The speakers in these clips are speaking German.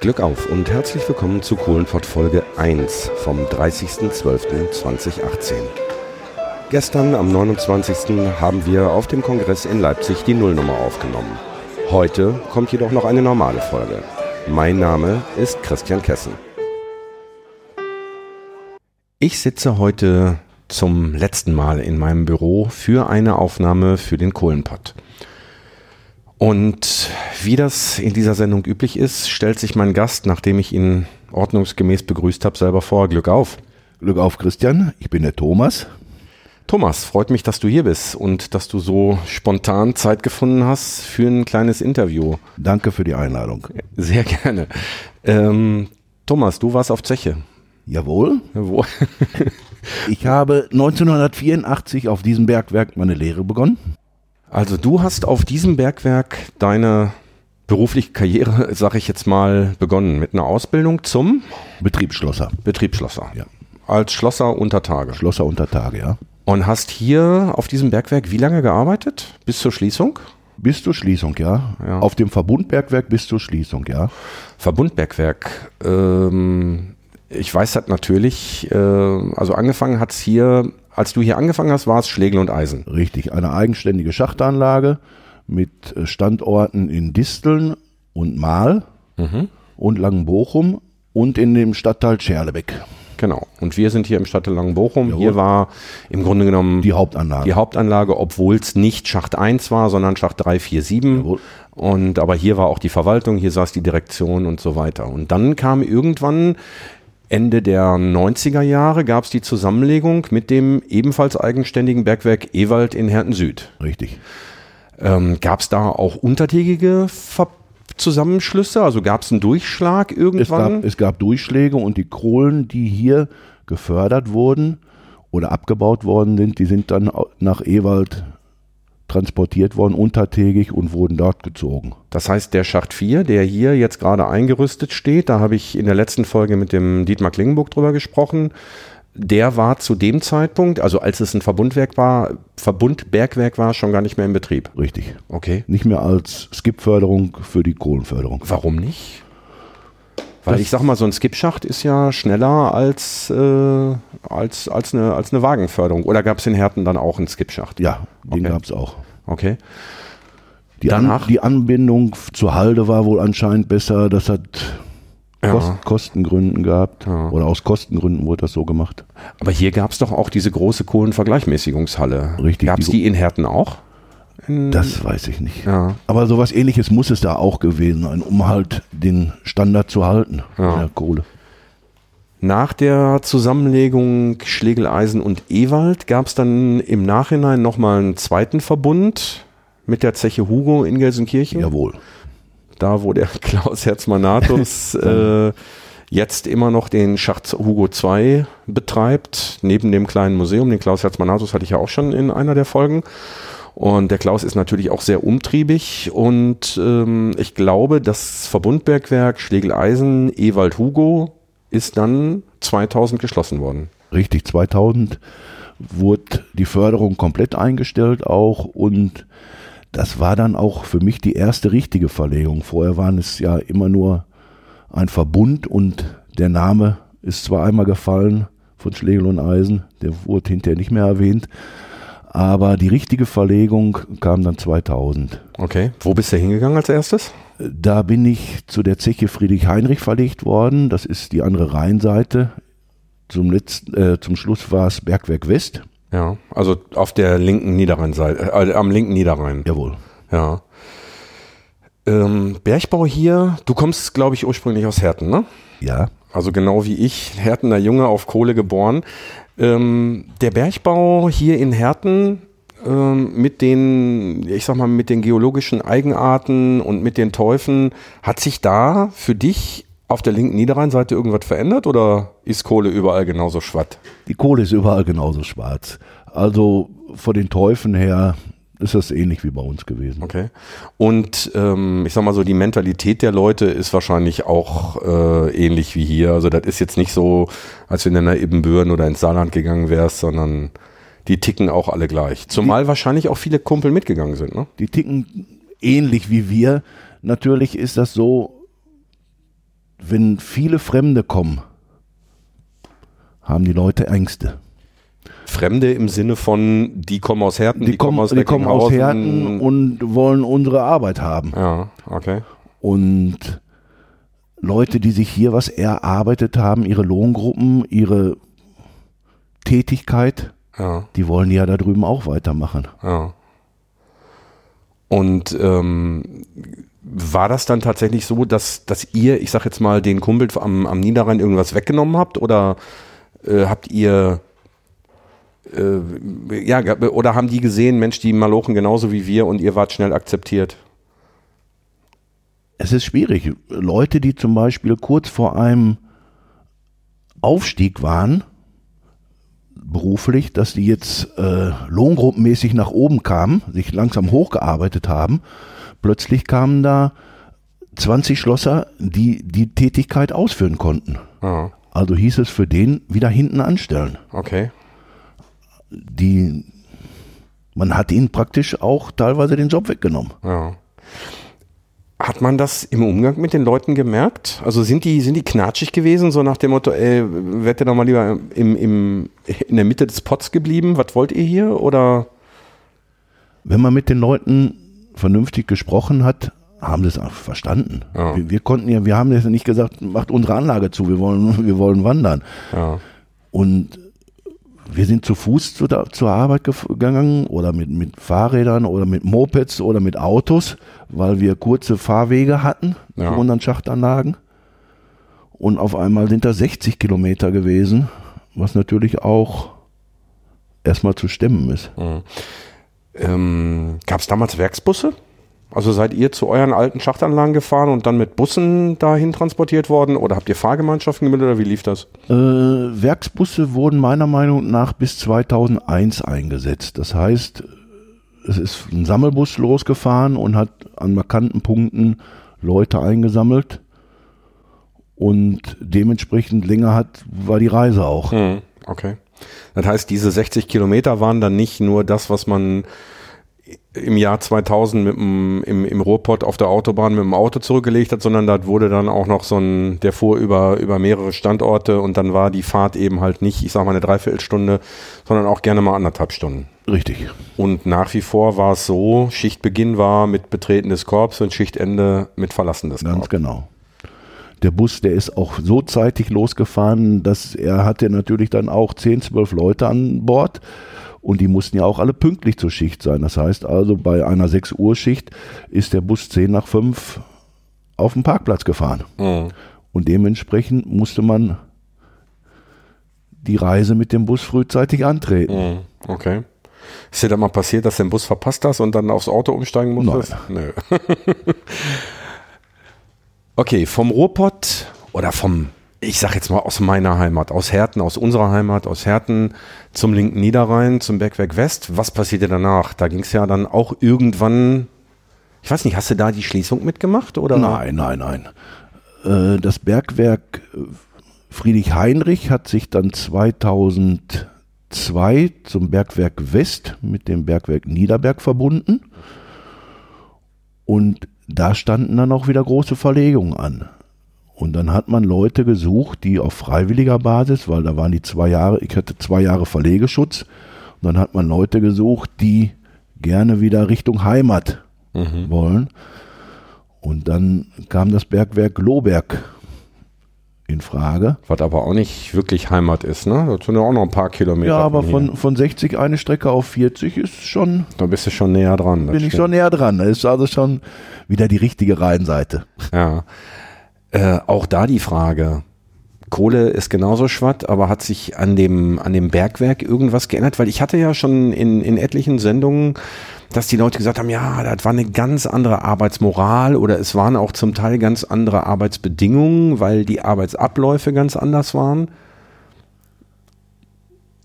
Glück auf und herzlich willkommen zu Kohlenpott Folge 1 vom 30.12.2018. Gestern am 29. haben wir auf dem Kongress in Leipzig die Nullnummer aufgenommen. Heute kommt jedoch noch eine normale Folge. Mein Name ist Christian Kessen. Ich sitze heute zum letzten Mal in meinem Büro für eine Aufnahme für den Kohlenpott. Und wie das in dieser Sendung üblich ist, stellt sich mein Gast, nachdem ich ihn ordnungsgemäß begrüßt habe, selber vor. Glück auf. Glück auf, Christian. Ich bin der Thomas. Thomas, freut mich, dass du hier bist und dass du so spontan Zeit gefunden hast für ein kleines Interview. Danke für die Einladung. Sehr gerne. Ähm, Thomas, du warst auf Zeche. Jawohl. Jawohl. ich habe 1984 auf diesem Bergwerk meine Lehre begonnen. Also du hast auf diesem Bergwerk deine berufliche Karriere, sag ich jetzt mal, begonnen mit einer Ausbildung zum Betriebsschlosser. Betriebsschlosser. Ja. Als Schlosser unter Tage. Schlosser unter Tage, ja. Und hast hier auf diesem Bergwerk wie lange gearbeitet? Bis zur Schließung? Bis zur Schließung, ja. Ja. Auf dem Verbundbergwerk bis zur Schließung, ja. Verbundbergwerk. Ähm, ich weiß das natürlich. Äh, also angefangen hat's hier, als du hier angefangen hast, war es Schlegel und Eisen. Richtig. Eine eigenständige Schachtanlage mit äh, Standorten in Disteln und Mahl und Langenbochum und in dem Stadtteil Scherlebeck. Genau. Und wir sind hier im Stadtteil Langenbochum. Hier war im Grunde genommen Die Hauptanlage. die Hauptanlage, obwohl es nicht Schacht 1 war, sondern Schacht 3, 4, 7. Jawohl. Und aber hier war auch die Verwaltung, hier saß die Direktion und so weiter. Und dann kam irgendwann Ende der 90er Jahre gab es die Zusammenlegung mit dem ebenfalls eigenständigen Bergwerk Ewald in Herten Süd. Richtig. Ähm, gab es da auch untertägige Ver Zusammenschlüsse? Also gab es einen Durchschlag Es irgendwann? gab, es gab Durchschläge und die Kohlen, die hier gefördert wurden oder abgebaut worden sind, die sind dann nach Ewald transportiert worden, untertägig und wurden dort gezogen. Das heißt, der Schacht 4, der hier jetzt gerade eingerüstet steht, da habe ich in der letzten Folge mit dem Dietmar Klingenburg drüber gesprochen, der war zu dem Zeitpunkt, also als es ein Verbundwerk war, Verbundbergwerk war, schon gar nicht mehr in Betrieb. Richtig. Okay. Nicht mehr als Skip-Förderung für die Kohlenförderung. Warum nicht? Weil Das- ich sag mal, so ein Skipschacht ist ja schneller als, äh, als, als, eine, als eine Wagenförderung. Oder gab es in Herten dann auch einen Skipschacht? Ja, den Okay. gab es auch. Okay. Die, An, Danach? die Anbindung zur Halde war wohl anscheinend besser. Das hat Ja. Kost, Kostengründen gehabt. Ja. Oder aus Kostengründen wurde das so gemacht. Aber hier gab es doch auch diese große Kohlenvergleichmäßigungshalle. Richtig, Gab es die- die in Herten auch? Das weiß ich nicht. ja. Aber sowas ähnliches muss es da auch gewesen sein, um halt den Standard zu halten Ja. der Kohle. Nach der Zusammenlegung Schlegeleisen und Ewald gab es dann im Nachhinein nochmal einen zweiten Verbund mit der Zeche Hugo in Gelsenkirchen. Jawohl. Da, wo der Klaus Herzmanatus äh, jetzt immer noch den Schacht Hugo 2 betreibt, neben dem kleinen Museum. Den Klaus Herzmanatus hatte ich ja auch schon in einer der Folgen. Und der Klaus ist natürlich auch sehr umtriebig und ähm, ich glaube, das Verbundbergwerk Schlegeleisen Ewald Hugo ist dann 2000 geschlossen worden. Richtig, 2000 wurde die Förderung komplett eingestellt auch und das war dann auch für mich die erste richtige Verlegung. Vorher waren es ja immer nur ein Verbund und der Name ist zwar einmal gefallen von Schlegel und Eisen, der wurde hinterher nicht mehr erwähnt, aber die richtige Verlegung kam dann 2000. Okay. Wo bist du hingegangen als erstes? Da bin ich zu der Zeche Friedrich Heinrich verlegt worden. Das ist die andere Rheinseite. Zum, letzten, äh, zum Schluss war es Bergwerk West. Ja, also auf der linken Niederrheinseite, äh, am linken Niederrhein. Jawohl. Ja. Ähm, Bergbau hier, du kommst, glaube ich, ursprünglich aus Herten, ne? Ja. Also genau wie ich, Hertener Junge auf Kohle geboren. Ähm, der Bergbau hier in Herten ähm, mit den, ich sag mal, mit den geologischen Eigenarten und mit den Teufen, hat sich da für dich auf der linken Niederrheinseite irgendwas verändert oder ist Kohle überall genauso schwatt? Die Kohle ist überall genauso schwarz. Also von den Teufen her ist das ähnlich wie bei uns gewesen. Okay. Und ähm, ich sag mal so, die Mentalität der Leute ist wahrscheinlich auch äh, ähnlich wie hier. Also das ist jetzt nicht so, als wenn du nach Ibbenbüren oder ins Saarland gegangen wärst, sondern die ticken auch alle gleich. Zumal wahrscheinlich auch viele Kumpel mitgegangen sind, ne? Die ticken ähnlich wie wir. Natürlich ist das so, wenn viele Fremde kommen, haben die Leute Ängste. Fremde im Sinne von, die kommen aus Herten, Die, kommen, aus, die kommen aus Herten und wollen unsere Arbeit haben. Ja, okay. Und Leute, die sich hier was erarbeitet haben, ihre Lohngruppen, ihre Tätigkeit, Ja, die wollen ja da drüben auch weitermachen. ja. Und ähm, war das dann tatsächlich so, dass, dass ihr, ich sag jetzt mal, den Kumpel am, am Niederrhein irgendwas weggenommen habt oder äh, habt ihr äh, ja, oder haben die gesehen, Mensch, die Malochen genauso wie wir und ihr wart schnell akzeptiert? Es ist schwierig. Leute, die zum Beispiel kurz vor einem Aufstieg waren, beruflich, dass die jetzt äh, lohngruppenmäßig nach oben kamen, sich langsam hochgearbeitet haben, plötzlich kamen da 20 Schlosser, die die Tätigkeit ausführen konnten. Ja, Also hieß es für den wieder hinten anstellen. okay. Die, man hat ihnen praktisch auch teilweise den Job weggenommen. Ja. Hat man das im Umgang mit den Leuten gemerkt? Also sind die, sind die knatschig gewesen, so nach dem Motto, ey, werdet ihr doch mal lieber im, im, in der Mitte des Pots geblieben? Was wollt ihr hier? Oder? wenn man mit den Leuten vernünftig gesprochen hat, haben sie es auch verstanden. Ja. Wir, wir konnten ja, wir haben jetzt nicht gesagt, macht unsere Anlage zu, wir wollen, wir wollen wandern. Ja, Und wir sind zu Fuß zu der, zur Arbeit gegangen oder mit, mit Fahrrädern oder mit Mopeds oder mit Autos, weil wir kurze Fahrwege hatten Ja. zu unseren Schachtanlagen. Und auf einmal sind da 60 Kilometer gewesen, was natürlich auch erstmal zu stemmen ist. ähm, Gab es damals Werksbusse? Also seid ihr zu euren alten Schachtanlagen gefahren und dann mit Bussen dahin transportiert worden? Oder habt ihr Fahrgemeinschaften gebildet oder wie lief das? Äh, Werksbusse wurden meiner Meinung nach bis 2001 eingesetzt. Das heißt, es ist ein Sammelbus losgefahren und hat an markanten Punkten Leute eingesammelt. Und dementsprechend länger hat, war die Reise auch. Hm, okay. Das heißt, diese 60 Kilometer waren dann nicht nur das, was man im Jahr 2000 mit dem, im, im Ruhrpott auf der Autobahn mit dem Auto zurückgelegt hat, sondern da wurde dann auch noch so ein, der fuhr über, über mehrere Standorte und dann war die Fahrt eben halt nicht, ich sag mal eine Dreiviertelstunde, sondern auch gerne mal anderthalb Stunden. Richtig. Und nach wie vor war es so, Schichtbeginn war mit Betreten des Korps und Schichtende mit Verlassen des Ganz Korps. genau. Der Bus, der ist auch so zeitig losgefahren, dass er hatte natürlich dann auch 10, 12 Leute an Bord und die mussten ja auch alle pünktlich zur Schicht sein. Das heißt also, bei einer 6 Uhr Schicht ist der Bus 10 nach 5 auf den Parkplatz gefahren. Mhm. Und dementsprechend musste man die Reise mit dem Bus frühzeitig antreten. Mhm. Okay. Ist dir da mal passiert, dass du den Bus verpasst hast und dann aufs Auto umsteigen musstest? Nö. okay, vom Ruhrpott oder vom, ich sag jetzt mal aus meiner Heimat, aus Herten, aus unserer Heimat, aus Herten zum linken Niederrhein, zum Bergwerk West. Was passierte danach? Da ging es ja dann auch irgendwann, ich weiß nicht, hast du da die Schließung mitgemacht? Oder? Nein, nein, nein. Äh, Das Bergwerk äh, Friedrich Heinrich hat sich dann 2002 zum Bergwerk West mit dem Bergwerk Niederberg verbunden. Und da standen dann auch wieder große Verlegungen an. Und dann hat man Leute gesucht, die auf freiwilliger Basis, weil da waren die zwei Jahre, ich hatte zwei Jahre Verlegeschutz, und dann hat man Leute gesucht, die gerne wieder Richtung Heimat wollen. Und dann kam das Bergwerk Lohberg in Frage. Was aber auch nicht wirklich Heimat ist, ne? Das sind ja auch noch ein paar Kilometer. Ja, aber von, von 60 eine Strecke auf 40 ist schon, Da bist du schon näher dran. bin ich stimmt. schon näher dran. Das ist also schon wieder die richtige Rheinseite. Ja. Äh, auch da die Frage. Kohle ist genauso schwatt, aber hat sich an dem, an dem Bergwerk irgendwas geändert? Weil ich hatte ja schon in, in etlichen Sendungen, dass die Leute gesagt haben, ja, das war eine ganz andere Arbeitsmoral oder es waren auch zum Teil ganz andere Arbeitsbedingungen, weil die Arbeitsabläufe ganz anders waren.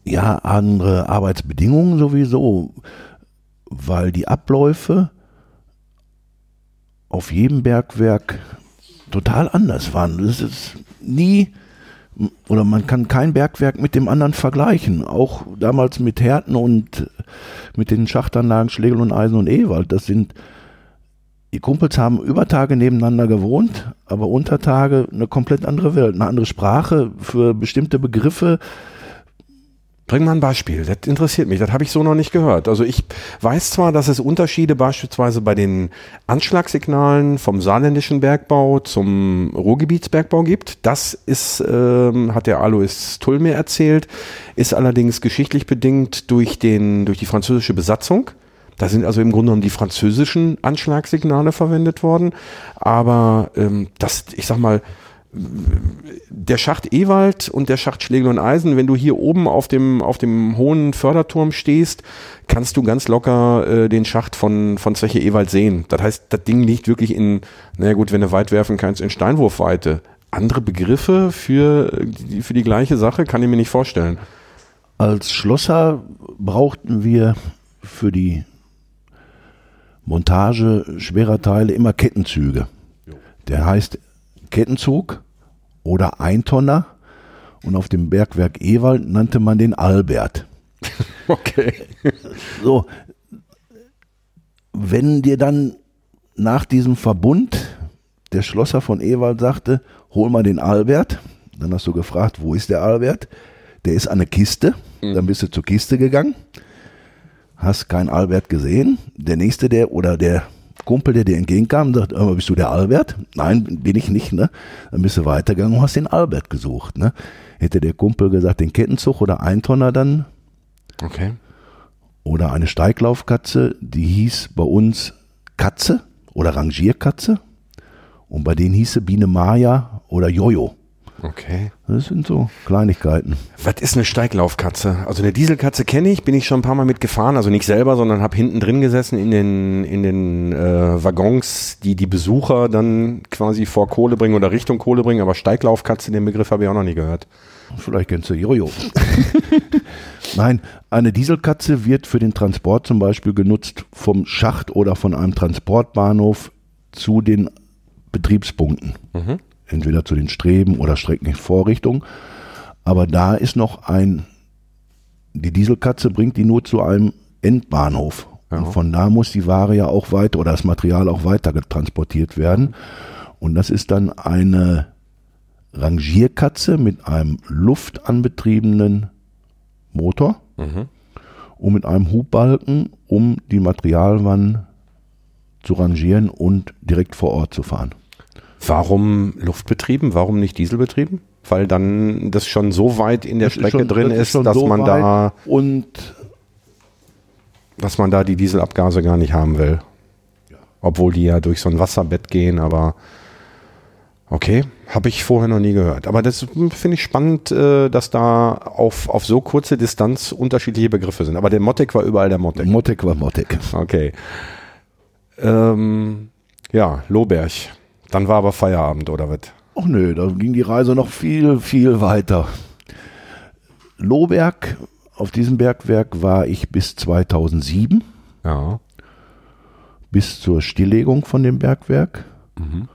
Ja, andere Arbeitsbedingungen sowieso, weil die Abläufe auf jedem Bergwerk total anders waren. Das ist nie, oder man kann kein Bergwerk mit dem anderen vergleichen. Auch damals mit Herten und mit den Schachtanlagen Schlegel und Eisen und Ewald. Das sind die Kumpels haben über Tage nebeneinander gewohnt, aber unter Tage eine komplett andere Welt, eine andere Sprache für bestimmte Begriffe. Bring mal ein Beispiel, das interessiert mich, das habe ich so noch nicht gehört. Also ich weiß zwar, dass es Unterschiede beispielsweise bei den Anschlagssignalen vom saarländischen Bergbau zum Ruhrgebietsbergbau gibt. Das ist, ähm, hat der Alois Tull mir erzählt, ist allerdings geschichtlich bedingt durch, den, durch die französische Besatzung. Da sind also im Grunde genommen die französischen Anschlagssignale verwendet worden. Aber ähm, das, ich sag mal, der Schacht Ewald und der Schacht Schlegel und Eisen, wenn du hier oben auf dem, auf dem hohen Förderturm stehst, kannst du ganz locker äh, den Schacht von, von Zeche Ewald sehen. Das heißt, das Ding liegt wirklich in, naja gut, wenn du weit werfen kannst, in Steinwurfweite. Andere Begriffe für, für die gleiche Sache kann ich mir nicht vorstellen. Als Schlosser brauchten wir für die Montage schwerer Teile immer Kettenzüge. Der heißt Kettenzug oder Eintonner und auf dem Bergwerk Ewald nannte man den Albert. Okay. So, wenn dir dann nach diesem Verbund der Schlosser von Ewald sagte, hol mal den Albert, dann hast du gefragt, wo ist der Albert? Der ist an der Kiste, dann bist du zur Kiste gegangen, hast keinen Albert gesehen. Der nächste, der oder der Kumpel, der dir entgegenkam, sagt, äh, bist du der Albert? Nein, bin ich nicht, ne? Dann bist du weitergegangen und hast den Albert gesucht, ne? Hätte der Kumpel gesagt, den Kettenzug oder Eintonner dann Okay. oder eine Steiglaufkatze, die hieß bei uns Katze oder Rangierkatze und bei denen hieße Biene Maya oder Jojo. Okay. Das sind so Kleinigkeiten. Was ist eine Steiglaufkatze? Also eine Dieselkatze kenne ich, bin ich schon ein paar Mal mitgefahren, also nicht selber, sondern habe hinten drin gesessen in den, in den äh, Waggons, die die Besucher dann quasi vor Kohle bringen oder Richtung Kohle bringen, aber Steiglaufkatze, den Begriff habe ich auch noch nie gehört. Vielleicht kennst du Jojo. Nein, eine Dieselkatze wird für den Transport zum Beispiel genutzt vom Schacht oder von einem Transportbahnhof zu den Betriebspunkten. Mhm. Entweder zu den Streben oder Streckenvorrichtungen. Aber da ist noch ein, die Dieselkatze bringt die nur zu einem Endbahnhof. Ja. Und von da muss die Ware ja auch weiter oder das Material auch weiter transportiert werden. Und das ist dann eine Rangierkatze mit einem luftanbetriebenen Motor Mhm. und mit einem Hubbalken, um die Materialwannen zu rangieren und direkt vor Ort zu fahren. Warum luftbetrieben? Warum nicht dieselbetrieben? Weil dann das schon so weit in der Das Strecke schon- drin das ist ist, dass so man da, Und dass man da die Dieselabgase gar nicht haben will. Obwohl die ja durch so ein Wasserbett gehen, aber okay, habe ich vorher noch nie gehört. Aber das finde ich spannend, äh, dass da auf, auf so kurze Distanz unterschiedliche Begriffe sind. Aber der Mottek war überall der Mottek. Mottek war Mottek. Okay. Ähm, ja, Lohberg. Dann war aber Feierabend, oder was? Ach nö, da ging die Reise noch viel, viel weiter. Lohberg, auf diesem Bergwerk war ich bis 2007, Ja. bis zur Stilllegung von dem Bergwerk. Mhm.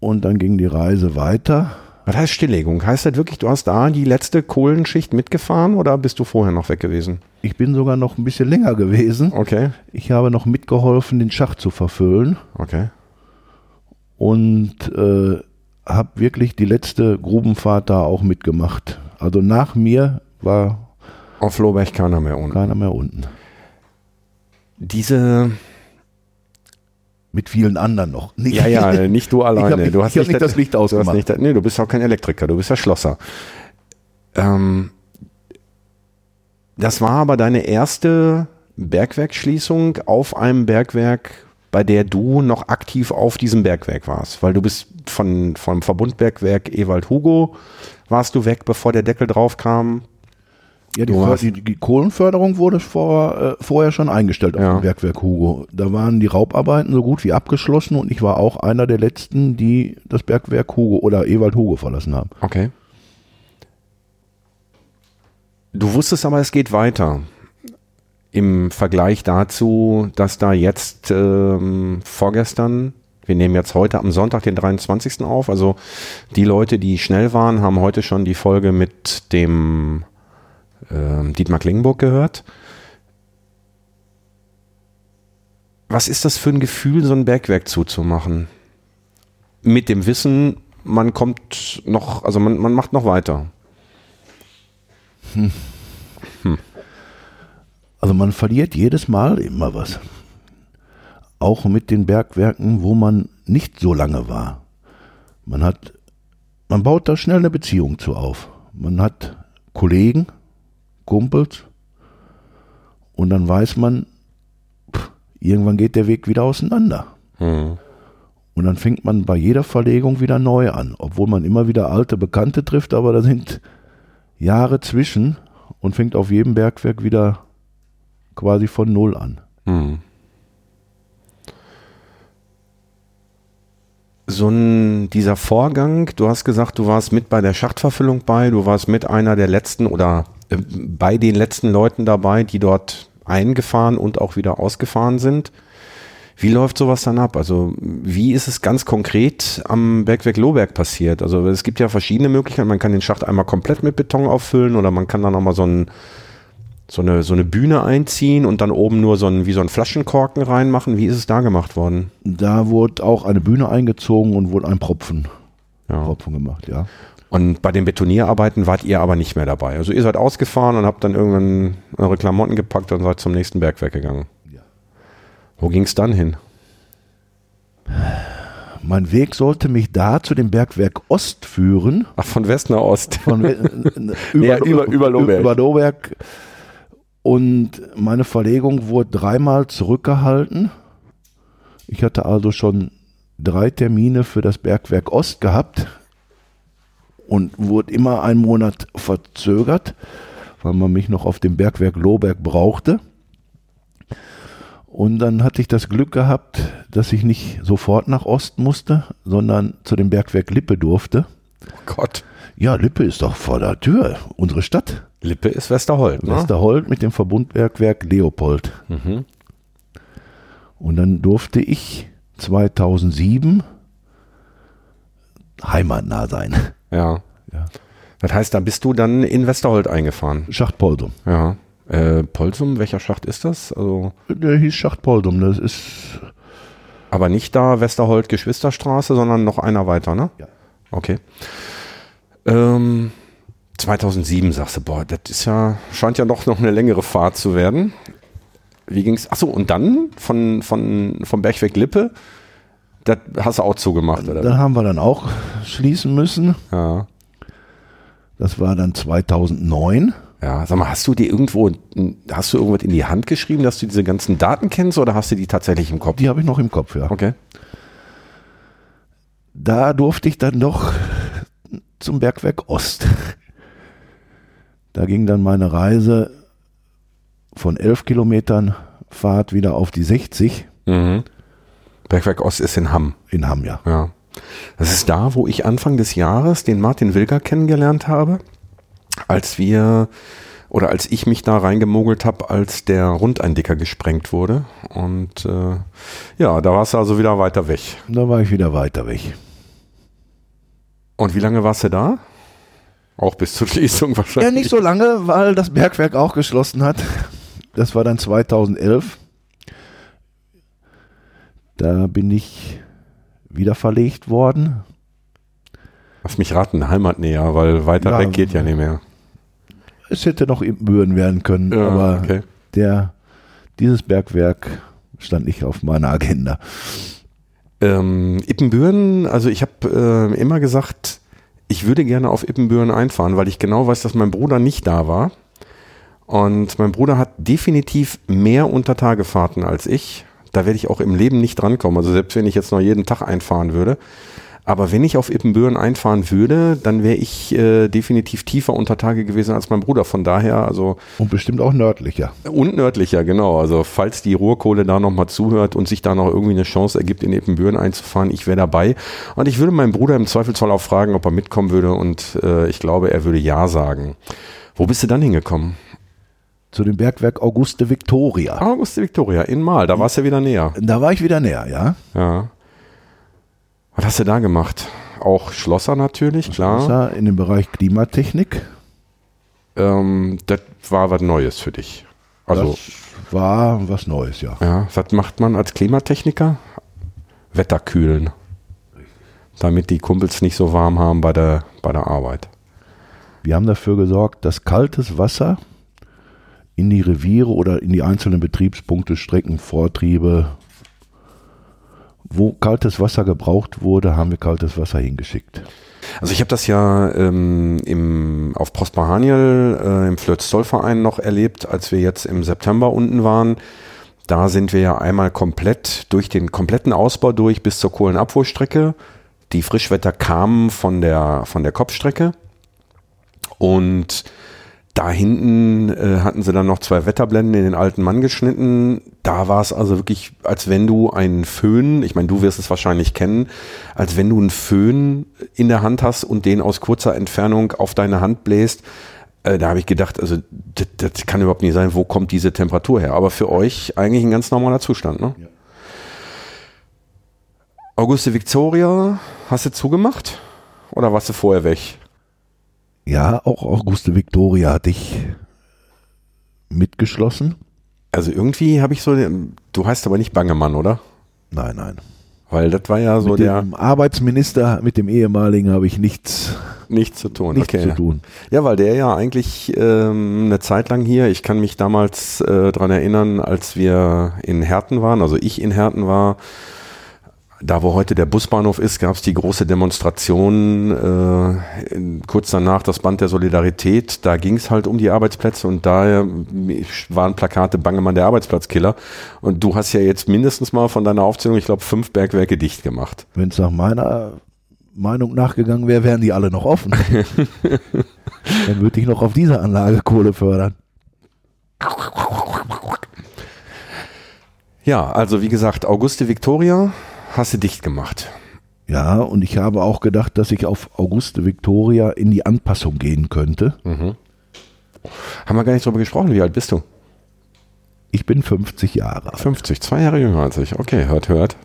Und dann ging die Reise weiter. Was heißt Stilllegung? Heißt das wirklich, du hast da die letzte Kohlenschicht mitgefahren oder bist du vorher noch weg gewesen? Ich bin sogar noch ein bisschen länger gewesen. Okay, Ich habe noch mitgeholfen, den Schacht zu verfüllen okay. Und äh, habe wirklich die letzte Grubenfahrt da auch mitgemacht. Also nach mir war Auf Lohberg keiner mehr ohne. keiner mehr unten. Diese, Mit vielen anderen noch. Nicht- ja, ja, nicht du alleine. nicht- du hast ich hab nicht das Licht Du hast ausgemacht. nicht, das- nee, du bist auch kein Elektriker, du bist ja Schlosser. Ähm, das war aber deine erste Bergwerksschließung auf einem Bergwerk, bei der du noch aktiv auf diesem Bergwerk warst, weil du bist von, vom Verbundbergwerk Ewald Hugo warst du weg, bevor der Deckel drauf kam. Ja, die, die, die Kohlenförderung wurde vor, äh, vorher schon eingestellt auf Ja. dem Bergwerk Hugo. Da waren die Raubarbeiten so gut wie abgeschlossen und ich war auch einer der letzten, die das Bergwerk Hugo oder Ewald Hugo verlassen haben. Okay. Du wusstest aber, es geht weiter. Im Vergleich dazu, dass da jetzt ähm, vorgestern, wir nehmen jetzt heute am Sonntag, den 23. auf, also die Leute, die schnell waren, haben heute schon die Folge mit dem ähm, Dietmar Klingenburg gehört. was ist das für ein Gefühl, so ein Bergwerk zuzumachen? Mit dem Wissen, man kommt noch, also man, man macht noch weiter. Hm. Hm. Also man verliert jedes Mal immer was. Auch mit den Bergwerken, wo man nicht so lange war. Man hat, man baut da schnell eine Beziehung zu auf. Man hat Kollegen, Kumpels und dann weiß man, pff, irgendwann geht der Weg wieder auseinander. Hm. Und dann fängt man bei jeder Verlegung wieder neu an, obwohl man immer wieder alte Bekannte trifft, aber da sind Jahre zwischen und fängt auf jedem Bergwerk wieder quasi von Null an. Hm. So ein, dieser Vorgang, du hast gesagt, du warst mit bei der Schachtverfüllung bei, du warst mit einer der letzten oder äh, bei den letzten Leuten dabei, die dort eingefahren und auch wieder ausgefahren sind. Wie läuft sowas dann ab? Also wie ist es ganz konkret am Bergwerk Lohberg passiert? Also es gibt ja verschiedene Möglichkeiten. Man kann den Schacht einmal komplett mit Beton auffüllen oder man kann dann nochmal so, ein, so, eine, so eine Bühne einziehen und dann oben nur so ein, wie so ein Flaschenkorken reinmachen. Wie ist es da gemacht worden? Da wurde auch eine Bühne eingezogen und wurde ein Propfen, ja. Propfen gemacht, ja. Und bei den Betonierarbeiten wart ihr aber nicht mehr dabei. Also ihr seid ausgefahren und habt dann irgendwann eure Klamotten gepackt und seid zum nächsten Bergwerk gegangen. Wo ging es dann hin? Mein Weg sollte mich da zu dem Bergwerk Ost führen. Ach, von West nach Ost. Von We über, ja, über, über Lohberg. Über Lohberg. Und meine Verlegung wurde dreimal zurückgehalten. Ich hatte also schon drei Termine für das Bergwerk Ost gehabt und wurde immer einen Monat verzögert, weil man mich noch auf dem Bergwerk Lohberg brauchte. Und dann hatte ich das Glück gehabt, dass ich nicht sofort nach Ost musste, sondern zu dem Bergwerk Lippe durfte. Oh Gott. Ja, Lippe ist doch vor der Tür, unsere Stadt. Lippe ist Westerhold, ne? Westerhold mit dem Verbundbergwerk Leopold. Mhm. Und dann durfte ich 2007 heimatnah sein. Ja. ja. Das heißt, da bist du dann in Westerhold eingefahren? Schacht Poldum. Ja. Äh, Polsum, welcher Schacht ist das? Also Der hieß Schacht Poldum, das ist. Aber nicht da Westerhold Geschwisterstraße, sondern noch einer weiter, ne? Ja. Okay. Ähm, 2007 sagst du, boah, das ist ja, scheint ja doch noch eine längere Fahrt zu werden. Wie ging's? Achso, und dann von, von, vom Bergweg Lippe, das hast du auch zugemacht, oder? Da haben wir dann auch schließen müssen. Ja. Das war dann 2009. Ja, sag mal, hast du dir irgendwo, hast du irgendwas in die Hand geschrieben, dass du diese ganzen Daten kennst oder hast du die tatsächlich im Kopf? Die habe ich noch im Kopf, ja. Okay. Da durfte ich dann noch zum Bergwerk Ost. Da ging dann meine Reise von elf Kilometern Fahrt wieder auf die 60. Mhm. Bergwerk Ost ist in Hamm. In Hamm, ja. ja. Das ist da, wo ich Anfang des Jahres den Martin Wilger kennengelernt habe als wir oder als ich mich da reingemogelt habe, als der Rundeindicker gesprengt wurde. Und äh, ja, da warst du also wieder weiter weg. Da war ich wieder weiter weg. Und wie lange warst du da? Auch bis zur Schließung wahrscheinlich. Ja, nicht so lange, weil das Bergwerk auch geschlossen hat. Das war dann 2011. Da bin ich wieder verlegt worden. Lass mich raten, Heimatnäher, weil weiter ja, weg geht ja nicht mehr. Es hätte noch Ibbenbüren werden können, ja, aber okay. der, dieses Bergwerk stand nicht auf meiner Agenda. Ähm, Ippenbüren, also ich habe äh, immer gesagt, ich würde gerne auf Ippenbüren einfahren, weil ich genau weiß, dass mein Bruder nicht da war. Und mein Bruder hat definitiv mehr Untertagefahrten als ich. Da werde ich auch im Leben nicht drankommen. Also selbst wenn ich jetzt noch jeden Tag einfahren würde. Aber wenn ich auf Ippenbüren einfahren würde, dann wäre ich äh, definitiv tiefer unter Tage gewesen als mein Bruder. Von daher, also. Und bestimmt auch nördlicher. Und nördlicher, genau. Also falls die Ruhrkohle da nochmal zuhört und sich da noch irgendwie eine Chance ergibt, in Ippenbüren einzufahren, ich wäre dabei. Und ich würde meinen Bruder im Zweifelsfall auch fragen, ob er mitkommen würde. Und äh, ich glaube, er würde ja sagen. Wo bist du dann hingekommen? Zu dem Bergwerk Auguste Victoria. Auguste Victoria, in Mal, da warst du ja wieder näher. Da war ich wieder näher, ja. Ja. Was hast du da gemacht? Auch Schlosser natürlich, klar. Schlosser in dem Bereich Klimatechnik. Ähm, das war was Neues für dich. Also das war was Neues, ja. Ja, was macht man als Klimatechniker? Wetter kühlen. Damit die Kumpels nicht so warm haben bei der, bei der Arbeit. Wir haben dafür gesorgt, dass kaltes Wasser in die Reviere oder in die einzelnen Betriebspunkte, Strecken, Vortriebe, wo kaltes Wasser gebraucht wurde, haben wir kaltes Wasser hingeschickt. Also ich habe das ja ähm, im, auf Prosper Haniel äh, im Flötz-Zoll-Verein noch erlebt, als wir jetzt im September unten waren. Da sind wir ja einmal komplett durch den kompletten Ausbau durch bis zur Kohlenabfuhrstrecke. Die Frischwetter kamen von der, von der Kopfstrecke und da hinten äh, hatten sie dann noch zwei Wetterblenden in den alten Mann geschnitten. Da war es also wirklich, als wenn du einen Föhn, ich meine, du wirst es wahrscheinlich kennen, als wenn du einen Föhn in der Hand hast und den aus kurzer Entfernung auf deine Hand bläst. Äh, da habe ich gedacht, also das, das kann überhaupt nicht sein, wo kommt diese Temperatur her? Aber für euch eigentlich ein ganz normaler Zustand, ne? Ja. Auguste Victoria, hast du zugemacht? Oder warst du vorher weg? Ja, auch Auguste Victoria hatte ich mitgeschlossen. Also irgendwie habe ich so, du heißt aber nicht Bangemann, oder? Nein, nein. Weil das war ja so mit der. Dem Arbeitsminister, mit dem ehemaligen habe ich nichts, nichts zu tun. Nichts okay. zu tun. Ja, weil der ja eigentlich ähm, eine Zeit lang hier, ich kann mich damals äh, daran erinnern, als wir in Herten waren, also ich in Herten war, da, wo heute der Busbahnhof ist, gab es die große Demonstration, äh, kurz danach das Band der Solidarität. Da ging es halt um die Arbeitsplätze und da waren Plakate Bangemann der Arbeitsplatzkiller. Und du hast ja jetzt mindestens mal von deiner Aufzählung, ich glaube, fünf Bergwerke dicht gemacht. Wenn es nach meiner Meinung nachgegangen wäre, wären die alle noch offen. Dann würde ich noch auf dieser Anlage Kohle fördern. Ja, also wie gesagt, Auguste Victoria hast du dicht gemacht. Ja, und ich habe auch gedacht, dass ich auf Auguste Victoria in die Anpassung gehen könnte. Mhm. Haben wir gar nicht drüber gesprochen. Wie alt bist du? Ich bin 50 Jahre alt. 50, zwei Jahre jünger als ich. Okay, hört, hört.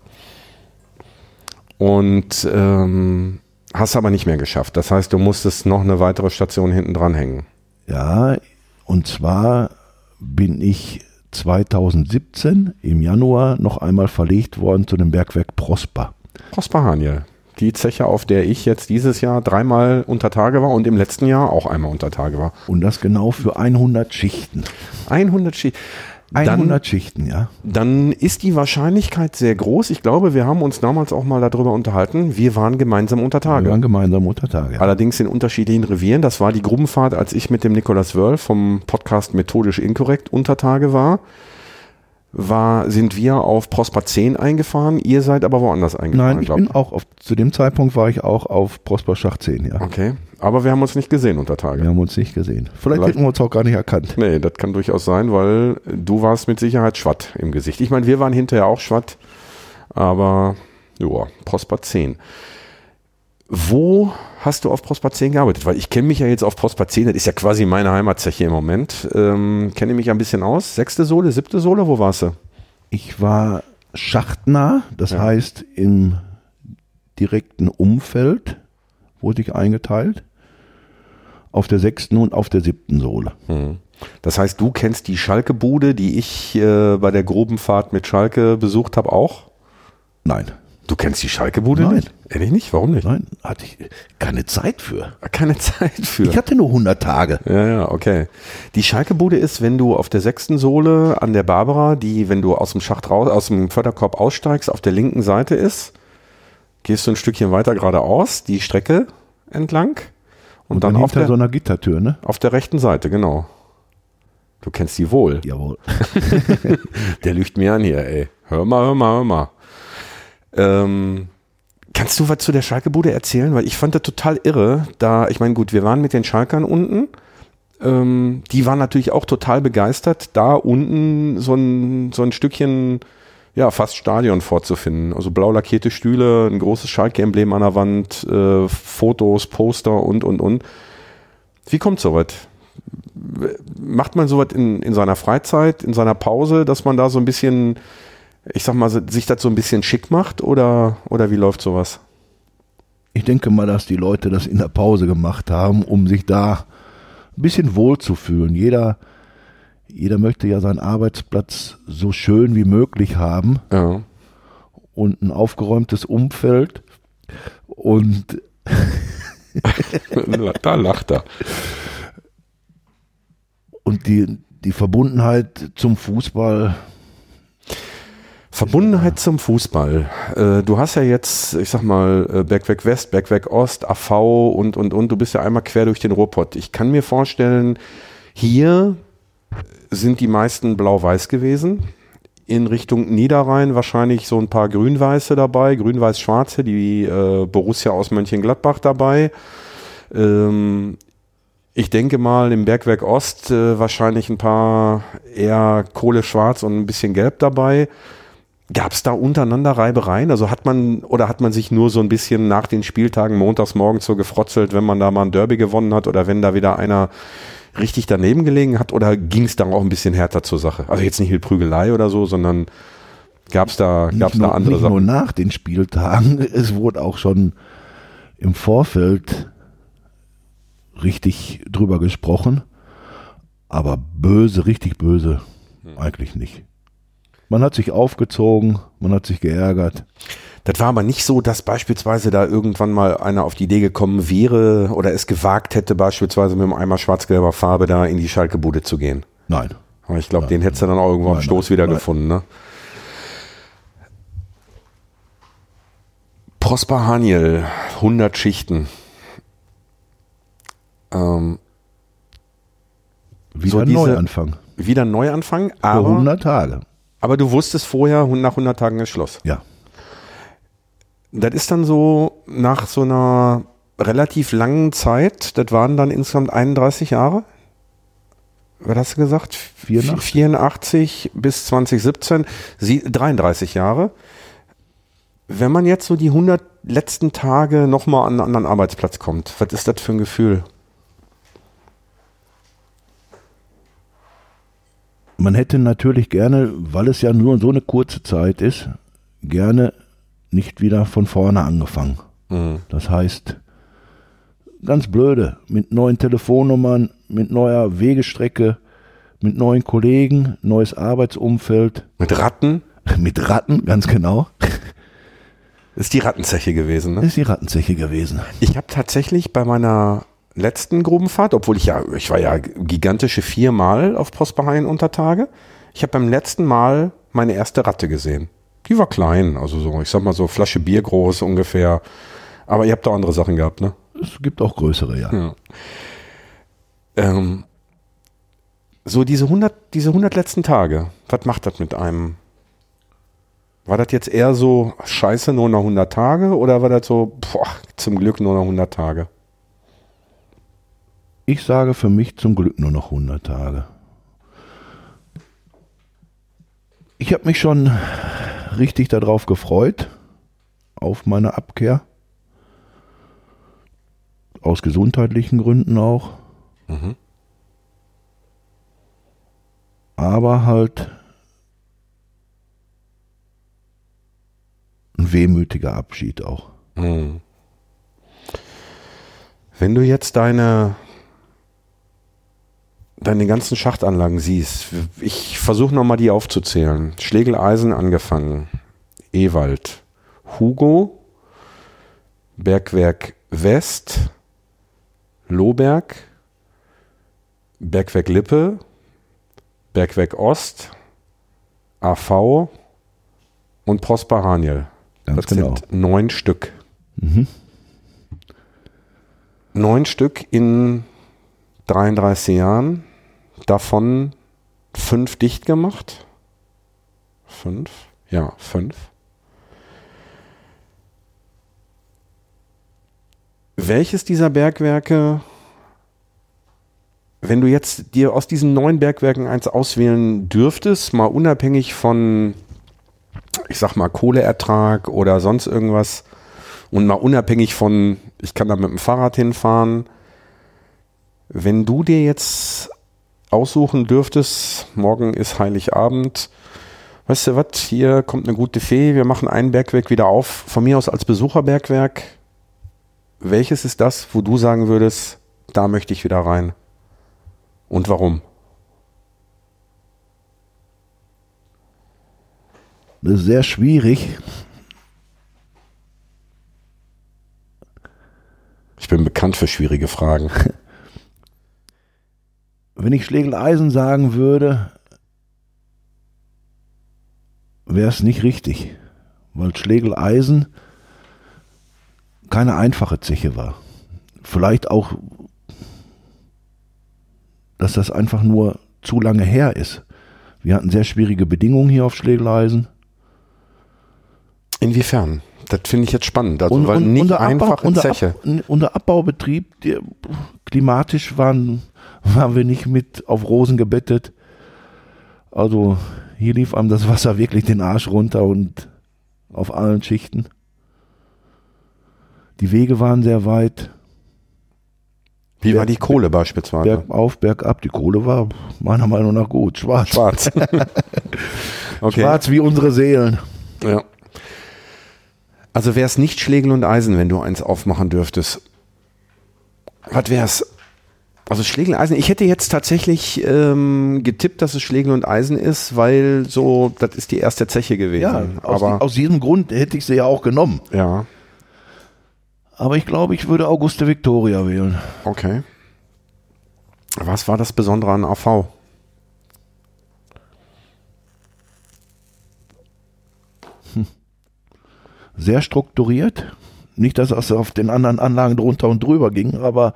Und ähm, hast aber nicht mehr geschafft. Das heißt, du musstest noch eine weitere Station hinten dran hängen. Ja, und zwar bin ich 2017 im Januar noch einmal verlegt worden zu dem Bergwerk Prosper. Prosper Haniel. Die Zeche, auf der ich jetzt dieses Jahr dreimal unter Tage war und im letzten Jahr auch einmal unter Tage war. Und das genau für 100 Schichten. 100 Schichten. 100 dann, Schichten, ja. Dann ist die Wahrscheinlichkeit sehr groß. Ich glaube, wir haben uns damals auch mal darüber unterhalten. Wir waren gemeinsam unter Tage. Wir waren gemeinsam unter Tage. Allerdings in unterschiedlichen Revieren. Das war die Gruppenfahrt, als ich mit dem Nikolaus Wörl vom Podcast Methodisch Inkorrekt unter Tage war war, sind wir auf Prosper 10 eingefahren, ihr seid aber woanders eingefahren. Nein, ich bin auch auf, zu dem Zeitpunkt war ich auch auf Prosper Schacht 10, ja. Okay, aber wir haben uns nicht gesehen unter Tage. Wir haben uns nicht gesehen. Vielleicht, Vielleicht hätten wir uns auch gar nicht erkannt. Nee, das kann durchaus sein, weil du warst mit Sicherheit schwatt im Gesicht. Ich meine, wir waren hinterher auch schwatt, aber ja, Prosper 10. Wo hast du auf Prosper 10 gearbeitet? Weil ich kenne mich ja jetzt auf Prosper 10, das ist ja quasi meine Heimatzeche im Moment. Ähm, kenne mich ein bisschen aus. Sechste Sohle, siebte Sohle, wo warst du? Ich war schachtnah, das ja. heißt im direkten Umfeld wurde ich eingeteilt. Auf der sechsten und auf der siebten Sohle. Hm. Das heißt, du kennst die Schalke-Bude, die ich äh, bei der Grubenfahrt mit Schalke besucht habe, auch? Nein. Du kennst die Schalke-Bude Nein. nicht? Ehrlich nicht? Warum nicht? Nein, hatte ich keine Zeit für. Keine Zeit für. Ich hatte nur 100 Tage. Ja, ja, okay. Die Schalke-Bude ist, wenn du auf der sechsten Sohle an der Barbara, die, wenn du aus dem Schacht raus, aus dem Förderkorb aussteigst, auf der linken Seite ist, gehst du ein Stückchen weiter geradeaus, die Strecke entlang. Und, und dann, dann auf der, so einer Gittertür, ne? Auf der rechten Seite, genau. Du kennst die wohl. Jawohl. der lügt mir an hier, ey. Hör mal, hör mal, hör mal. Ähm, kannst du was zu der Schalke-Bude erzählen? Weil ich fand das total irre. Da, ich meine, gut, wir waren mit den Schalkern unten. Ähm, die waren natürlich auch total begeistert, da unten so ein, so ein Stückchen, ja, fast Stadion vorzufinden. Also blau lackierte Stühle, ein großes Schalke-Emblem an der Wand, äh, Fotos, Poster und, und, und. Wie kommt sowas? Macht man sowas in, in seiner Freizeit, in seiner Pause, dass man da so ein bisschen ich sag mal, sich das so ein bisschen schick macht oder, oder wie läuft sowas? Ich denke mal, dass die Leute das in der Pause gemacht haben, um sich da ein bisschen wohl zu fühlen. Jeder, jeder möchte ja seinen Arbeitsplatz so schön wie möglich haben Ja. und ein aufgeräumtes Umfeld. Und da lacht er. Und die, die Verbundenheit zum Fußball, Verbundenheit zum Fußball. Äh, du hast ja jetzt, ich sag mal, äh, Bergwerk West, Bergwerk Ost, AV und, und, und. Du bist ja einmal quer durch den Ruhrpott. Ich kann mir vorstellen, hier sind die meisten blau-weiß gewesen. In Richtung Niederrhein wahrscheinlich so ein paar grün-weiße dabei, grün-weiß-schwarze, die äh, Borussia aus Mönchengladbach dabei. Ähm, ich denke mal im Bergwerk Ost äh, wahrscheinlich ein paar eher Kohle-schwarz und ein bisschen gelb dabei. Gab es da untereinander Reibereien? Also hat man oder hat man sich nur so ein bisschen nach den Spieltagen montags morgens so gefrotzelt, wenn man da mal ein Derby gewonnen hat oder wenn da wieder einer richtig daneben gelegen hat oder ging es dann auch ein bisschen härter zur Sache? Also jetzt nicht mit Prügelei oder so, sondern gab es da, gab's da nur, andere nicht nur Sachen? nach den Spieltagen, es wurde auch schon im Vorfeld richtig drüber gesprochen, aber böse, richtig böse, Hm. eigentlich nicht. Man hat sich aufgezogen, man hat sich geärgert. Das war aber nicht so, dass beispielsweise da irgendwann mal einer auf die Idee gekommen wäre oder es gewagt hätte, beispielsweise mit einem Eimer schwarz-gelber Farbe da in die Schalke-Bude zu gehen. Nein, Aber ich glaube, den hättest du dann auch irgendwo am Stoß nein, wieder nein. gefunden. Ne? Prosper Haniel, 100 Schichten. Ähm, wieder So Neuanfang. wieder ein Neuanfang, aber, 100 Tage. Aber du wusstest vorher, nach 100 Tagen ist Schluss. Ja, Das ist dann so nach so einer relativ langen Zeit, das waren dann insgesamt 31 Jahre. Was hast du gesagt? 84. 84 bis 2017, sie, 33 Jahre. Wenn man jetzt so die 100 letzten Tage nochmal an einen anderen Arbeitsplatz kommt, was ist das für ein Gefühl? Man hätte natürlich gerne, weil es ja nur so eine kurze Zeit ist, gerne nicht wieder von vorne angefangen. Mhm. Das heißt, ganz blöde, mit neuen Telefonnummern, mit neuer Wegestrecke, mit neuen Kollegen, neues Arbeitsumfeld, Mit Ratten? mit Ratten, ganz genau. Ist die Rattenzeche gewesen, ne? Ist die Rattenzeche gewesen. Ich habe tatsächlich bei meiner letzten Grubenfahrt, obwohl ich ja, ich war ja gigantische viermal auf Prosperhain unter Tage. Ich habe beim letzten Mal meine erste Ratte gesehen. Die war klein, also so, ich sag mal so Flasche Bier groß ungefähr. Aber ihr habt da andere Sachen gehabt, ne? Es gibt auch größere, ja. Ja. Ähm, so diese 100, diese 100 letzten Tage, was macht das mit einem? War das jetzt eher so, scheiße, nur noch 100 Tage oder war das so, boah, zum Glück nur noch 100 Tage? Ich sage für mich zum Glück nur noch 100 Tage. Ich habe mich schon richtig darauf gefreut, auf meine Abkehr. Aus gesundheitlichen Gründen auch. Mhm. Aber halt ein wehmütiger Abschied auch. Hm. Wenn du jetzt deine deine ganzen Schachtanlagen siehst, ich versuche nochmal die aufzuzählen. Schlegeleisen angefangen, Ewald, Hugo, Bergwerk West, Lohberg, Bergwerk Lippe, Bergwerk Ost, AV und Prosper Haniel. Ganz das genau. sind neun Stück. Mhm. Neun Stück in 33 Jahren, davon fünf dicht gemacht. Fünf? Ja, fünf. Welches dieser Bergwerke, wenn du jetzt dir aus diesen neun Bergwerken eins auswählen dürftest, mal unabhängig von, ich sag mal, Kohleertrag oder sonst irgendwas, und mal unabhängig von, ich kann da mit dem Fahrrad hinfahren, wenn du dir jetzt aussuchen dürftest, morgen ist Heiligabend, weißt du was, hier kommt eine gute Fee, wir machen ein Bergwerk wieder auf, von mir aus als Besucherbergwerk, welches ist das, wo du sagen würdest, da möchte ich wieder rein? Und warum? Das ist sehr schwierig. Ich bin bekannt für schwierige Fragen. Wenn ich Schlegel-Eisen sagen würde, wäre es nicht richtig, weil Schlegel-Eisen keine einfache Zeche war. Vielleicht auch, dass das einfach nur zu lange her ist. Wir hatten sehr schwierige Bedingungen hier auf Schlegeleisen. Inwiefern? Das finde ich jetzt spannend. Also, Und- weil und nicht unser Abbau- einfache unser Zeche. Ab, unser Abbaubetrieb, der, klimatisch waren, waren wir nicht mit auf Rosen gebettet. Also hier lief einem das Wasser wirklich den Arsch runter und auf allen Schichten. Die Wege waren sehr weit, Wie war die Kohle beispielsweise? bergauf, bergab. Die Kohle war meiner Meinung nach gut, schwarz. Schwarz. okay. Schwarz wie unsere Seelen. Ja. Also wäre es nicht Schlegel und Eisen, wenn du eins aufmachen dürftest. Was wär's? Also Schlegel und Eisen. Ich hätte jetzt tatsächlich ähm, getippt, dass es Schlegel und Eisen ist, weil so, das ist die erste Zeche gewesen. Ja, aus, aber aus diesem Grund hätte ich sie ja auch genommen. ja, Aber ich glaube, ich würde Auguste Victoria wählen. okay. Was war das Besondere an AV? sehr strukturiert. Nicht, dass es auf den anderen Anlagen drunter und drüber ging, aber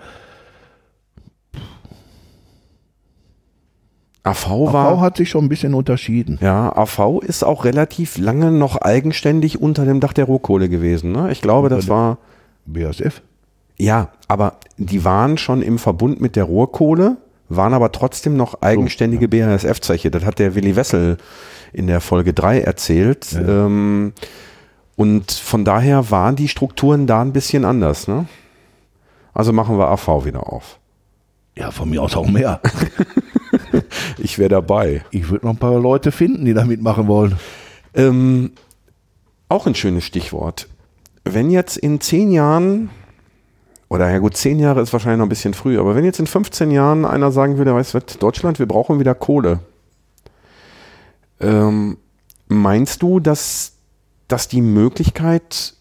AV AV war. hat sich schon ein bisschen unterschieden. Ja, AV ist auch relativ lange noch eigenständig unter dem Dach der Rohkohle gewesen. Ne? Ich glaube, das war. BASF? Ja, aber die waren schon im Verbund mit der Rohrkohle, waren aber trotzdem noch eigenständige BASF-Zeche. Das hat der Willi Wessel in der Folge 3 erzählt. Ja. Ähm, und von daher waren die Strukturen da ein bisschen anders. Ne? Also machen wir AV wieder auf. Ja, von mir aus auch mehr. Ich wäre dabei. Ich würde noch ein paar Leute finden, die da mitmachen wollen. Ähm, auch ein schönes Stichwort. Wenn jetzt in zehn Jahren, oder ja gut, zehn Jahre ist wahrscheinlich noch ein bisschen früh, aber wenn jetzt in 15 Jahren einer sagen würde, weißt du was, Deutschland, wir brauchen wieder Kohle. Ähm, meinst du, dass, dass die Möglichkeit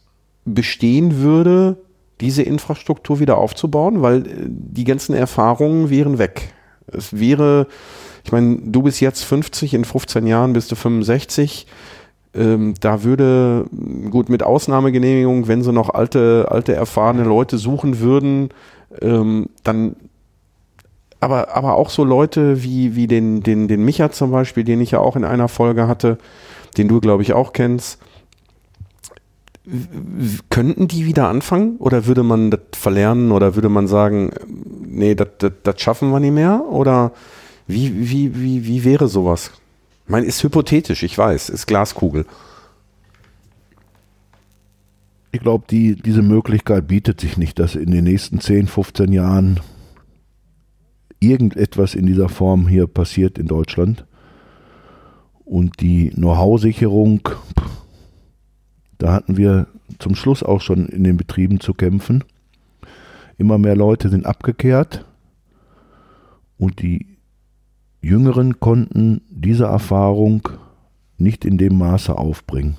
bestehen würde, diese Infrastruktur wieder aufzubauen? Weil äh, die ganzen Erfahrungen wären weg. Es wäre, ich meine, du bist jetzt 50, in 15 Jahren bist du 65. Ähm, da würde, gut, mit Ausnahmegenehmigung, wenn sie noch alte, alte, erfahrene Leute suchen würden, ähm, dann aber, aber auch so Leute wie, wie den, den, den Micha zum Beispiel, den ich ja auch in einer Folge hatte, den du, glaube ich, auch kennst. Könnten die wieder anfangen oder würde man das verlernen oder würde man sagen, nee, das schaffen wir nicht mehr? Oder wie, wie, wie, wie wäre sowas? Ich meine, ist hypothetisch, ich weiß, ist Glaskugel. Ich glaube, die, diese Möglichkeit bietet sich nicht, dass in den nächsten 10, 15 Jahren irgendetwas in dieser Form hier passiert in Deutschland. Und die Know-how-Sicherung, pff, da hatten wir zum Schluss auch schon in den Betrieben zu kämpfen. Immer mehr Leute sind abgekehrt und die Jüngeren konnten diese Erfahrung nicht in dem Maße aufbringen.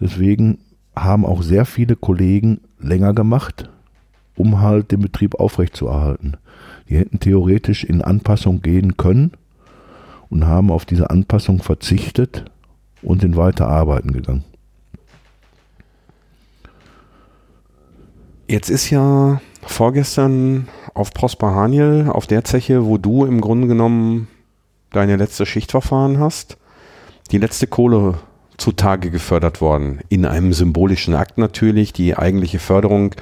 Deswegen haben auch sehr viele Kollegen länger gemacht, um halt den Betrieb aufrechtzuerhalten. Die hätten theoretisch in Anpassung gehen können und haben auf diese Anpassung verzichtet und sind weiter arbeiten gegangen. Jetzt ist ja vorgestern auf Prosper Haniel, auf der Zeche, wo du im Grunde genommen deine letzte Schicht verfahren hast, die letzte Kohle zutage gefördert worden. In einem symbolischen Akt natürlich. Die eigentliche Förderung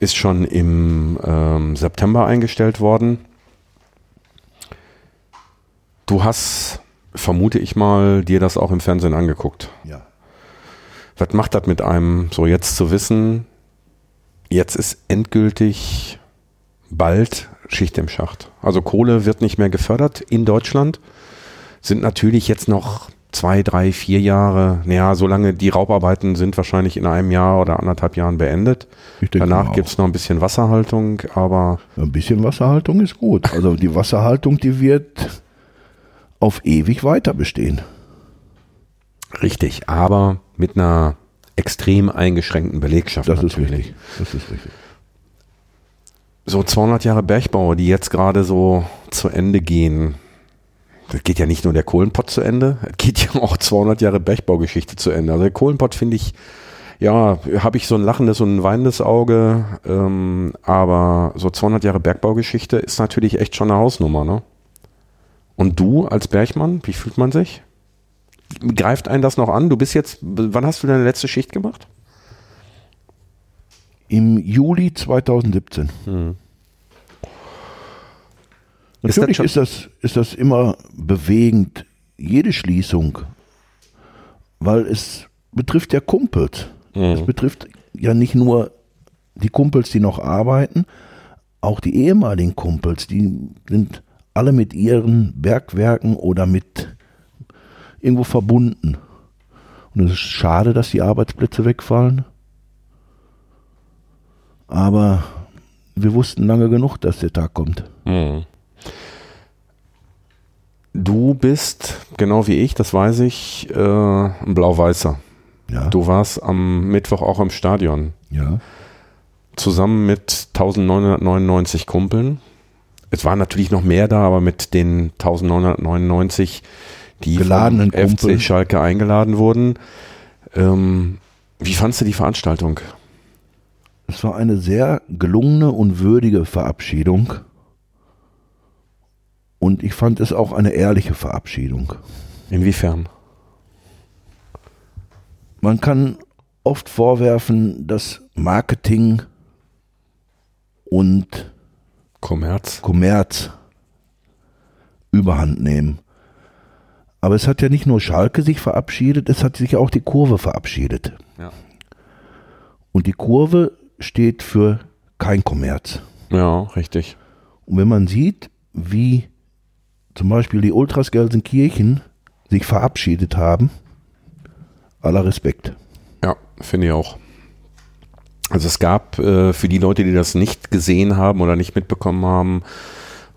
ist schon im ähm, September eingestellt worden. Du hast, vermute ich mal, dir das auch im Fernsehen angeguckt. Ja. Was macht das mit einem, so jetzt zu wissen, jetzt ist endgültig bald Schicht im Schacht. Also Kohle wird nicht mehr gefördert in Deutschland. Sind natürlich jetzt noch zwei, drei, vier Jahre, naja, solange die Raubarbeiten sind wahrscheinlich in einem Jahr oder anderthalb Jahren beendet. Danach gibt es noch ein bisschen Wasserhaltung, aber Ein bisschen Wasserhaltung ist gut. Also die Wasserhaltung, die wird auf ewig weiter bestehen. Richtig, aber mit einer extrem eingeschränkten Belegschaft. Das natürlich. ist richtig. Das ist richtig. So 200 Jahre Bergbau, die jetzt gerade so zu Ende gehen. Das geht ja nicht nur der Kohlenpott zu Ende, es geht ja auch 200 Jahre Bergbaugeschichte zu Ende. Also der Kohlenpott finde ich, ja, habe ich so ein lachendes und ein weinendes Auge, ähm, aber so 200 Jahre Bergbaugeschichte ist natürlich echt schon eine Hausnummer, ne? Und du als Bergmann, wie fühlt man sich? Greift einen das noch an? Du bist jetzt, wann hast du deine letzte Schicht gemacht? Im Juli 2017. Hm. Natürlich ist das, ist, das, ist das immer bewegend, jede Schließung, weil es betrifft ja Kumpels. Mhm. Es betrifft ja nicht nur die Kumpels, die noch arbeiten, auch die ehemaligen Kumpels, die sind alle mit ihren Bergwerken oder mit irgendwo verbunden. Und es ist schade, dass die Arbeitsplätze wegfallen. Aber wir wussten lange genug, dass der Tag kommt. Mhm. Du bist, genau wie ich, das weiß ich, äh, ein Blau-Weißer. Ja. Du warst am Mittwoch auch im Stadion. Ja. Zusammen mit 1999 Kumpeln. Es waren natürlich noch mehr da, aber mit den 1999, die Geladenen vom FC Kumpel. Schalke eingeladen wurden. Ähm, wie fandst du die Veranstaltung? Es war eine sehr gelungene und würdige Verabschiedung. Und ich fand es auch eine ehrliche Verabschiedung. Inwiefern? Man kann oft vorwerfen, dass Marketing und Kommerz. Kommerz überhand nehmen. Aber es hat ja nicht nur Schalke sich verabschiedet, es hat sich auch die Kurve verabschiedet. Ja. Und die Kurve steht für kein Kommerz. Ja, richtig. Und wenn man sieht, wie zum Beispiel die Ultras Gelsenkirchen sich verabschiedet haben, aller Respekt. Ja, finde ich auch. Also es gab äh, für die Leute, die das nicht gesehen haben oder nicht mitbekommen haben,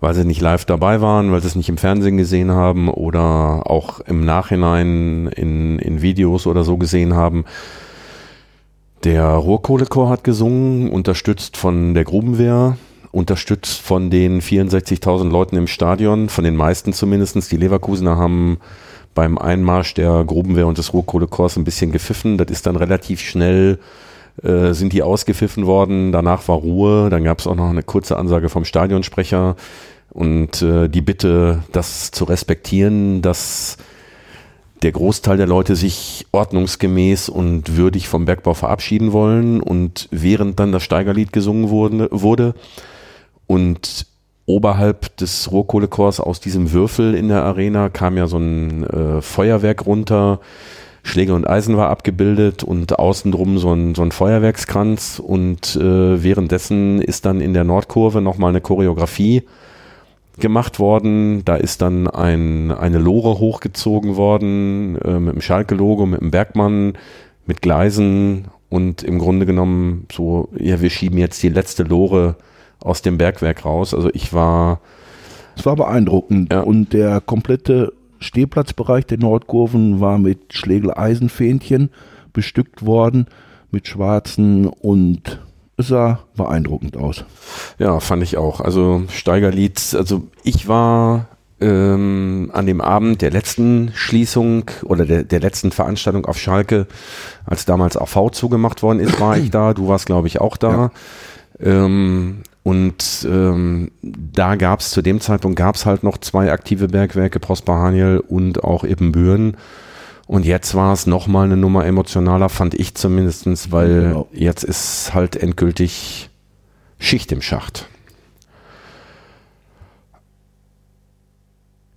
weil sie nicht live dabei waren, weil sie es nicht im Fernsehen gesehen haben oder auch im Nachhinein in, in Videos oder so gesehen haben. Der Ruhrkohlechor hat gesungen, unterstützt von der Grubenwehr, unterstützt von den 64.000 Leuten im Stadion, von den meisten zumindest. Die Leverkusener haben beim Einmarsch der Grubenwehr und des Ruhrkohlekors ein bisschen gepfiffen. Das ist dann relativ schnell, äh, sind die ausgepfiffen worden. Danach war Ruhe. Dann gab es auch noch eine kurze Ansage vom Stadionsprecher und äh, die Bitte, das zu respektieren, dass der Großteil der Leute sich ordnungsgemäß und würdig vom Bergbau verabschieden wollen. Und während dann das Steigerlied gesungen wurde, wurde und oberhalb des Rohkohlekors aus diesem Würfel in der Arena kam ja so ein äh, Feuerwerk runter. Schläge und Eisen war abgebildet und außen drum so ein, so ein Feuerwerkskranz und äh, währenddessen ist dann in der Nordkurve nochmal eine Choreografie gemacht worden. Da ist dann ein, eine Lore hochgezogen worden äh, mit dem Schalke-Logo, mit dem Bergmann, mit Gleisen und im Grunde genommen so, ja, wir schieben jetzt die letzte Lore aus dem Bergwerk raus. Also ich war. Es war beeindruckend. Ja. Und der komplette Stehplatzbereich der Nordkurven war mit Schlegel-Eisenfähnchen bestückt worden, mit schwarzen und es sah beeindruckend aus. Ja, fand ich auch. Also Steigerlied, also ich war ähm, an dem Abend der letzten Schließung oder der, der letzten Veranstaltung auf Schalke, als damals AV zugemacht worden ist, war ich da. Du warst, glaube ich, auch da. Ja. Ähm, und ähm, da gab es zu dem Zeitpunkt gab es halt noch zwei aktive Bergwerke, Prosper Haniel und auch Ibbenbüren. Und jetzt war es nochmal eine Nummer emotionaler, fand ich zumindestens, weil genau. jetzt ist halt endgültig Schicht im Schacht.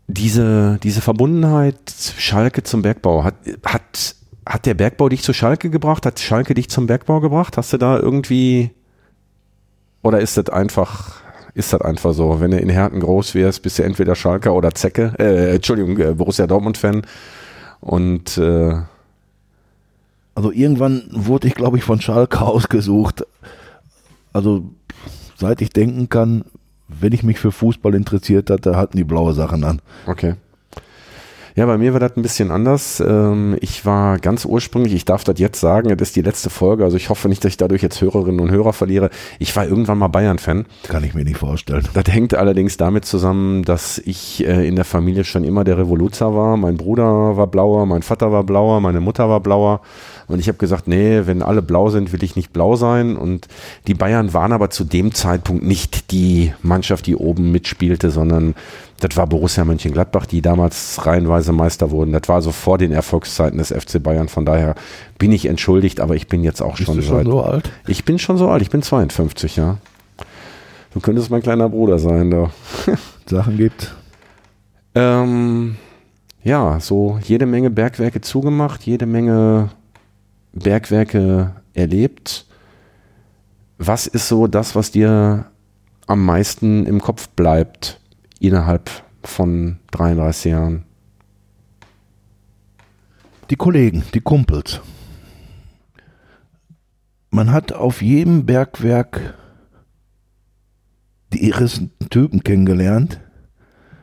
Diese, diese Verbundenheit Schalke zum Bergbau, hat, hat, hat der Bergbau dich zu Schalke gebracht? Hat Schalke dich zum Bergbau gebracht? Hast du da irgendwie oder ist das einfach, ist das einfach so? Wenn du in Herten groß wirst, bist du entweder Schalker oder Zecke, äh, Entschuldigung, äh, Borussia Dortmund-Fan. Und äh, also irgendwann wurde ich, glaube ich, von Schalke ausgesucht. Also seit ich denken kann, wenn ich mich für Fußball interessiert hatte, hatten die blaue Sachen an. Okay. Ja, bei mir war das ein bisschen anders. Ähm, ich war ganz ursprünglich, ich darf das jetzt sagen, das ist die letzte Folge, also ich hoffe nicht, dass ich dadurch jetzt Hörerinnen und Hörer verliere. Ich war irgendwann mal Bayern-Fan. Kann ich mir nicht vorstellen. Das hängt allerdings damit zusammen, dass ich äh, in der Familie schon immer der Revoluzer war. Mein Bruder war blauer, mein Vater war blauer, meine Mutter war blauer. Und ich habe gesagt, nee, wenn alle blau sind, will ich nicht blau sein. Und die Bayern waren aber zu dem Zeitpunkt nicht die Mannschaft, die oben mitspielte, sondern das war Borussia Mönchengladbach, die damals reihenweise Meister wurden. Das war so vor den Erfolgszeiten des FC Bayern. Von daher bin ich entschuldigt, aber ich bin jetzt auch Bist schon, du schon seit- so alt? Ich bin schon so alt, ich bin 52, ja. Du könntest mein kleiner Bruder sein, da. Sachen gibt. Ähm, ja, so jede Menge Bergwerke zugemacht, jede Menge Bergwerke erlebt. Was ist so das, was dir am meisten im Kopf bleibt innerhalb von 33 Jahren? Die Kollegen, die Kumpels. Man hat auf jedem Bergwerk die irresten Typen kennengelernt.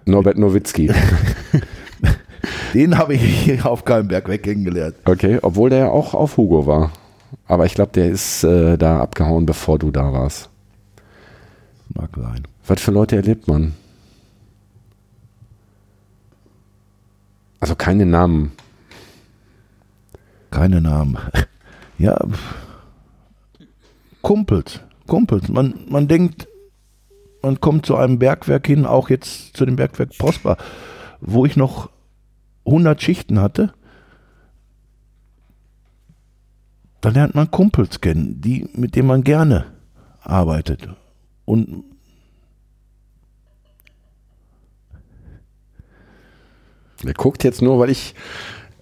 Norbert Nowitzki. Den habe ich hier auf keinem Bergwerk kennengelernt. Okay, obwohl der ja auch auf Hugo war. Aber ich glaube, der ist äh, da abgehauen, bevor du da warst. Mag sein. Was für Leute erlebt man? Also keine Namen. Keine Namen. Ja. Kumpels. Kumpels. Man, man denkt, man kommt zu einem Bergwerk hin, auch jetzt zu dem Bergwerk Prosper, wo ich noch 100 Schichten hatte. Da lernt man Kumpels kennen, die, mit denen man gerne arbeitet. Und Er guckt jetzt nur, weil ich.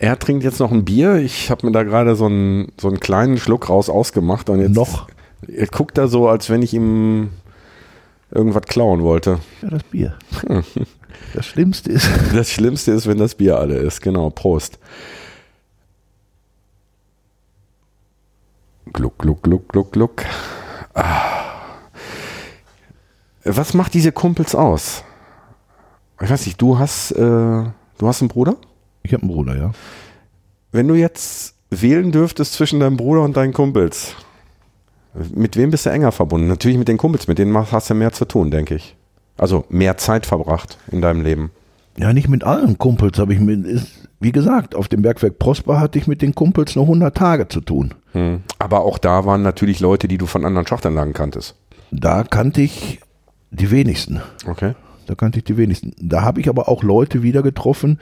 Er trinkt jetzt noch ein Bier. Ich habe mir da gerade so einen, so einen kleinen Schluck raus ausgemacht. Und jetzt noch, Er guckt da so, als wenn ich ihm irgendwas klauen wollte. ja, das Bier. Das Schlimmste ist, Das Schlimmste ist, wenn das Bier alle ist. Genau, Prost. Gluck, gluck, gluck, gluck, gluck. Ah. Was macht diese Kumpels aus? Ich weiß nicht, du hast, äh, du hast einen Bruder? ich habe einen Bruder, ja. Wenn du jetzt wählen dürftest zwischen deinem Bruder und deinen Kumpels, mit wem bist du enger verbunden? Natürlich mit den Kumpels, mit denen hast du mehr zu tun, denke ich. Also mehr Zeit verbracht in deinem Leben. Ja, nicht mit allen Kumpels habe ich mit, ist, wie gesagt, auf dem Bergwerk Prosper hatte ich mit den Kumpels nur 100 Tage zu tun. Hm. Aber auch da waren natürlich Leute, die du von anderen Schachtanlagen kanntest. Da kannte ich die wenigsten. Okay. Da kannte ich die wenigsten. Da habe ich aber auch Leute wieder getroffen,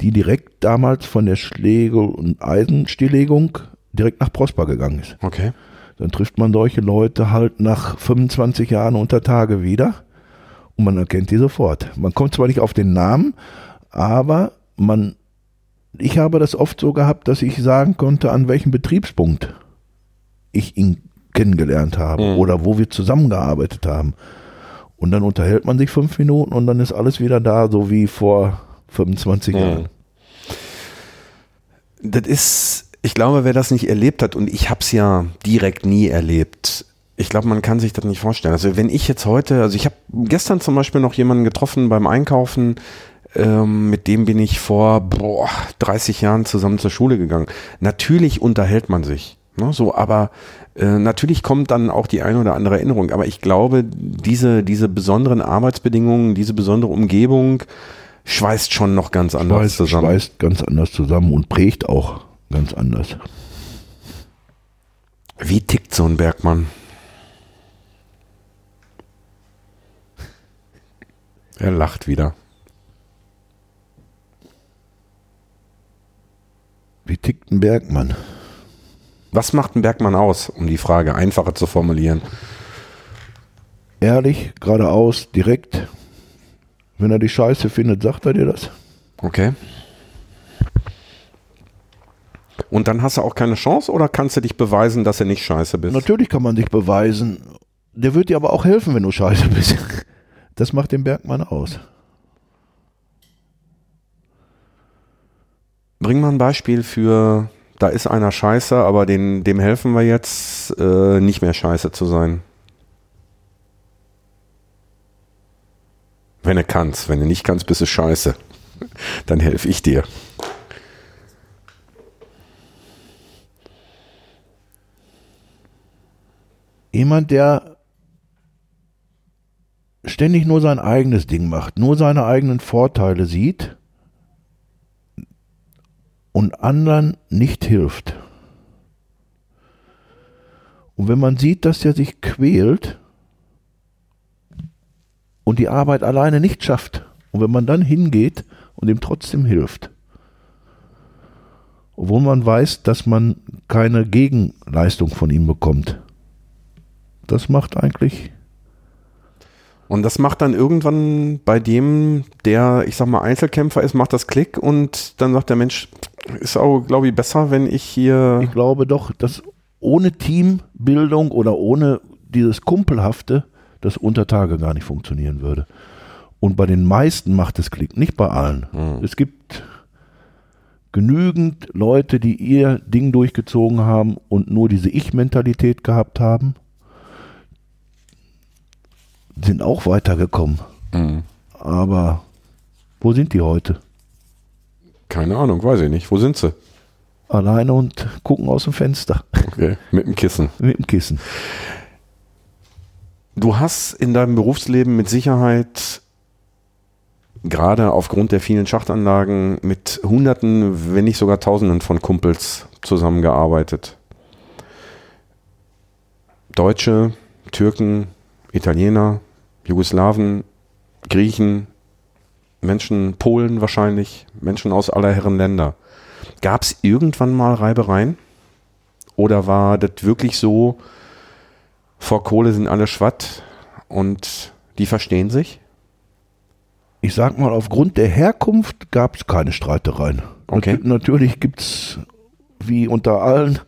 die direkt damals von der Schlägel- und Eisenstilllegung direkt nach Prosper gegangen ist. Okay. Dann trifft man solche Leute halt nach 25 Jahren unter Tage wieder und man erkennt die sofort. Man kommt zwar nicht auf den Namen, aber man, ich habe das oft so gehabt, dass ich sagen konnte, an welchem Betriebspunkt ich ihn kennengelernt habe Mhm. oder wo wir zusammengearbeitet haben. Und dann unterhält man sich fünf Minuten und dann ist alles wieder da, so wie vor 25 Mhm. Jahren. Das ist, ich glaube, wer das nicht erlebt hat, und ich habe es ja direkt nie erlebt, ich glaube, man kann sich das nicht vorstellen. Also wenn ich jetzt heute, also ich habe gestern zum Beispiel noch jemanden getroffen beim Einkaufen, ähm, mit dem bin ich vor boah, 30 Jahren zusammen zur Schule gegangen. Natürlich unterhält man sich, ne, so, aber äh, natürlich kommt dann auch die eine oder andere Erinnerung. Aber ich glaube, diese, diese besonderen Arbeitsbedingungen, diese besondere Umgebung schweißt schon noch ganz anders Schweißt, zusammen. schweißt ganz anders zusammen und prägt auch ganz anders. Wie tickt so ein Bergmann? Er lacht wieder. Wie tickt ein Bergmann? Was macht ein Bergmann aus, um die Frage einfacher zu formulieren? Ehrlich, geradeaus, direkt. Wenn er die Scheiße findet, sagt er dir das. Okay. Und dann hast du auch keine Chance oder kannst du dich beweisen, dass du nicht scheiße bist? Natürlich kann man sich beweisen. Der wird dir aber auch helfen, wenn du scheiße bist. Das macht den Bergmann aus. Bring mal ein Beispiel für, da ist einer scheiße, aber den, dem helfen wir jetzt, äh, nicht mehr scheiße zu sein. Wenn du kannst. Wenn du nicht kannst, bist du scheiße. Dann helfe ich dir. Jemand, der ständig nur sein eigenes Ding macht, nur seine eigenen Vorteile sieht und anderen nicht hilft. Und wenn man sieht, dass er sich quält und die Arbeit alleine nicht schafft, und wenn man dann hingeht und ihm trotzdem hilft, obwohl man weiß, dass man keine Gegenleistung von ihm bekommt, das macht eigentlich und das macht dann irgendwann bei dem, der, ich sag mal, Einzelkämpfer ist, macht das Klick und dann sagt der Mensch, ist auch, glaube ich, besser, wenn ich hier. Ich glaube doch, dass ohne Teambildung oder ohne dieses Kumpelhafte das unter Tage gar nicht funktionieren würde. Und bei den meisten macht es Klick, nicht bei allen. Hm. Es gibt genügend Leute, die ihr Ding durchgezogen haben und nur diese Ich-Mentalität gehabt haben sind auch weitergekommen. Mhm. Aber wo sind die heute? Keine Ahnung, weiß ich nicht. Wo sind sie? Alleine und gucken aus dem Fenster. Okay, mit dem Kissen. Mit dem Kissen. Du hast in deinem Berufsleben mit Sicherheit gerade aufgrund der vielen Schachtanlagen mit Hunderten, wenn nicht sogar Tausenden von Kumpels zusammengearbeitet. Deutsche, Türken, Italiener, Jugoslawen, Griechen, Menschen, Polen wahrscheinlich, Menschen aus aller Herren Länder. Gab es irgendwann mal Reibereien? Oder war das wirklich so, vor Kohle sind alle schwatt und die verstehen sich? Ich sag mal, aufgrund der Herkunft gab es keine Streitereien. Okay. Natürlich gibt es, wie unter allen,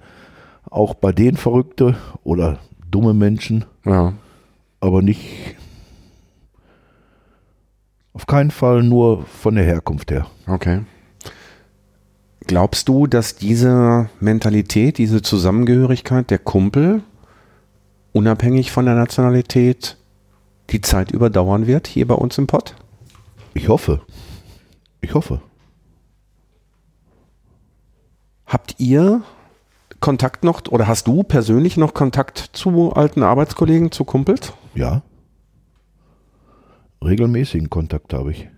auch bei denen Verrückte oder dumme Menschen. Ja aber nicht auf keinen Fall nur von der Herkunft her. Okay. Glaubst du, dass diese Mentalität, diese Zusammengehörigkeit der Kumpel, unabhängig von der Nationalität, die Zeit überdauern wird hier bei uns im Pott? Ich hoffe. Ich hoffe. Habt ihr Kontakt noch oder hast du persönlich noch Kontakt zu alten Arbeitskollegen, zu Kumpels? Ja. Regelmäßigen Kontakt habe ich.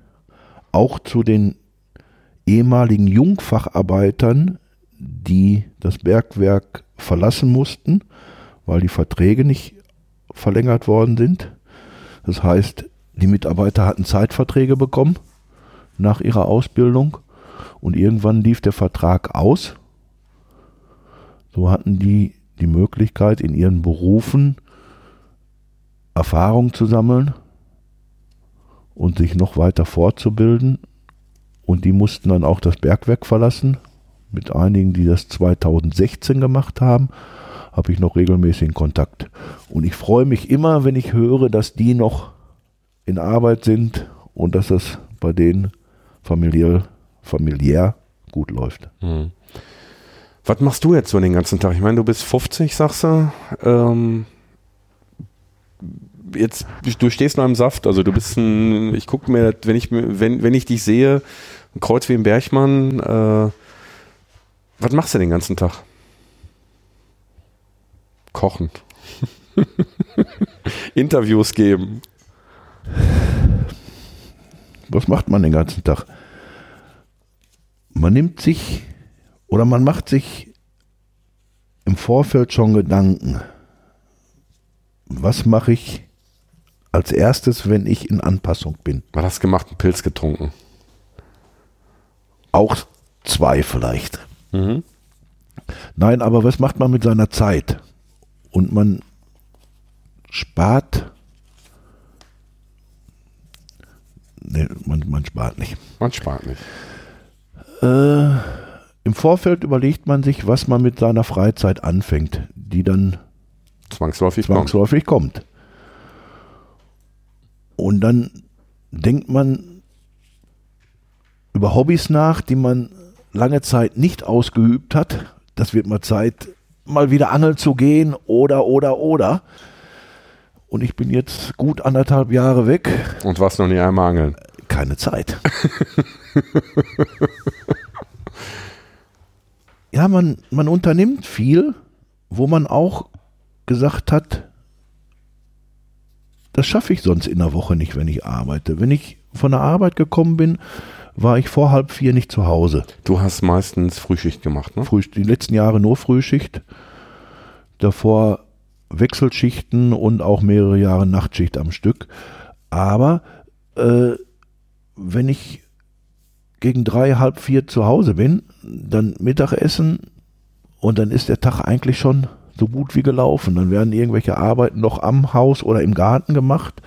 Auch zu den ehemaligen Jungfacharbeitern, die das Bergwerk verlassen mussten, weil die Verträge nicht verlängert worden sind. Das heißt, die Mitarbeiter hatten Zeitverträge bekommen nach ihrer Ausbildung und irgendwann lief der Vertrag aus. So hatten die die Möglichkeit, in ihren Berufen Erfahrung zu sammeln und sich noch weiter fortzubilden. Und die mussten dann auch das Bergwerk verlassen. Mit einigen, die das 2016 gemacht haben, habe ich noch regelmäßigen Kontakt. Und ich freue mich immer, wenn ich höre, dass die noch in Arbeit sind und dass das bei denen familiär, familiär gut läuft. Mhm. Was machst du jetzt so den ganzen Tag? Ich meine, du bist 50, sagst du. Ähm, jetzt, du stehst noch im Saft, also du bist ein, ich gucke mir, wenn ich, wenn, wenn ich dich sehe, ein Kreuz wie ein Bergmann, äh, was machst du den ganzen Tag? Kochen. Interviews geben. Was macht man den ganzen Tag? Man nimmt sich oder man macht sich im Vorfeld schon Gedanken. Was mache ich als erstes, wenn ich in Anpassung bin? Was hast du gemacht? Einen Pilz getrunken? Auch zwei vielleicht. Mhm. Nein, aber was macht man mit seiner Zeit? Und man spart. Nee, man, man spart nicht. Man spart nicht. Äh, Im Vorfeld überlegt man sich, was man mit seiner Freizeit anfängt, die dann zwangsläufig, zwangsläufig kommt. kommt. Und dann denkt man über Hobbys nach, die man lange Zeit nicht ausgeübt hat. Das wird mal Zeit, mal wieder angeln zu gehen oder, oder, oder. Und ich bin jetzt gut anderthalb Jahre weg. Und warst noch nie einmal angeln? keine Zeit. ja, man, man unternimmt viel, wo man auch gesagt hat, das schaffe ich sonst in der Woche nicht, wenn ich arbeite. Wenn ich von der Arbeit gekommen bin, war ich vor halb vier nicht zu Hause. Du hast meistens Frühschicht gemacht, ne? Früh, die letzten Jahre nur Frühschicht. Davor Wechselschichten und auch mehrere Jahre Nachtschicht am Stück. Aber äh, wenn ich gegen drei, halb vier zu Hause bin, dann Mittagessen und dann ist der Tag eigentlich schon so gut wie gelaufen. Dann werden irgendwelche Arbeiten noch am Haus oder im Garten gemacht.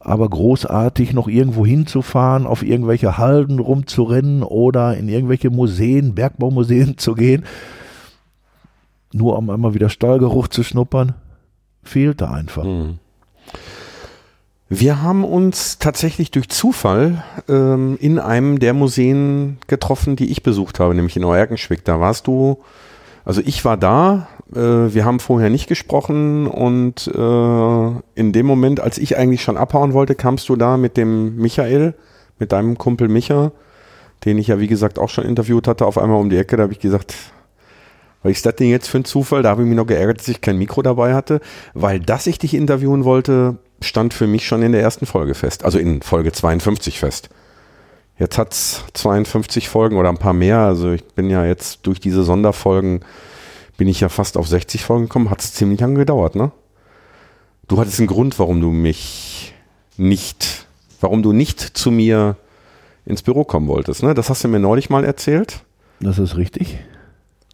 Aber großartig noch irgendwo hinzufahren, auf irgendwelche Halden rumzurennen oder in irgendwelche Museen, Bergbaumuseen zu gehen, nur um einmal wieder Stallgeruch zu schnuppern, fehlte einfach. Mhm. Wir haben uns tatsächlich durch Zufall ähm, in einem der Museen getroffen, die ich besucht habe, nämlich in Euerkenschwick. Da warst du, also ich war da, wir haben vorher nicht gesprochen und äh, in dem Moment, als ich eigentlich schon abhauen wollte, kamst du da mit dem Michael, mit deinem Kumpel Micha, den ich ja wie gesagt auch schon interviewt hatte, auf einmal um die Ecke. Da habe ich gesagt, weil ich das Ding jetzt für einen Zufall, da habe ich mich noch geärgert, dass ich kein Mikro dabei hatte, weil dass ich dich interviewen wollte, stand für mich schon in der ersten Folge fest, also in Folge 52 fest. Jetzt hat es 52 Folgen oder ein paar mehr, also ich bin ja jetzt durch diese Sonderfolgen, bin ich ja fast auf 60 Folgen gekommen, hat es ziemlich lange gedauert, ne? Du hattest einen Grund, warum du mich nicht, warum du nicht zu mir ins Büro kommen wolltest, ne? Das hast du mir neulich mal erzählt. Das ist richtig.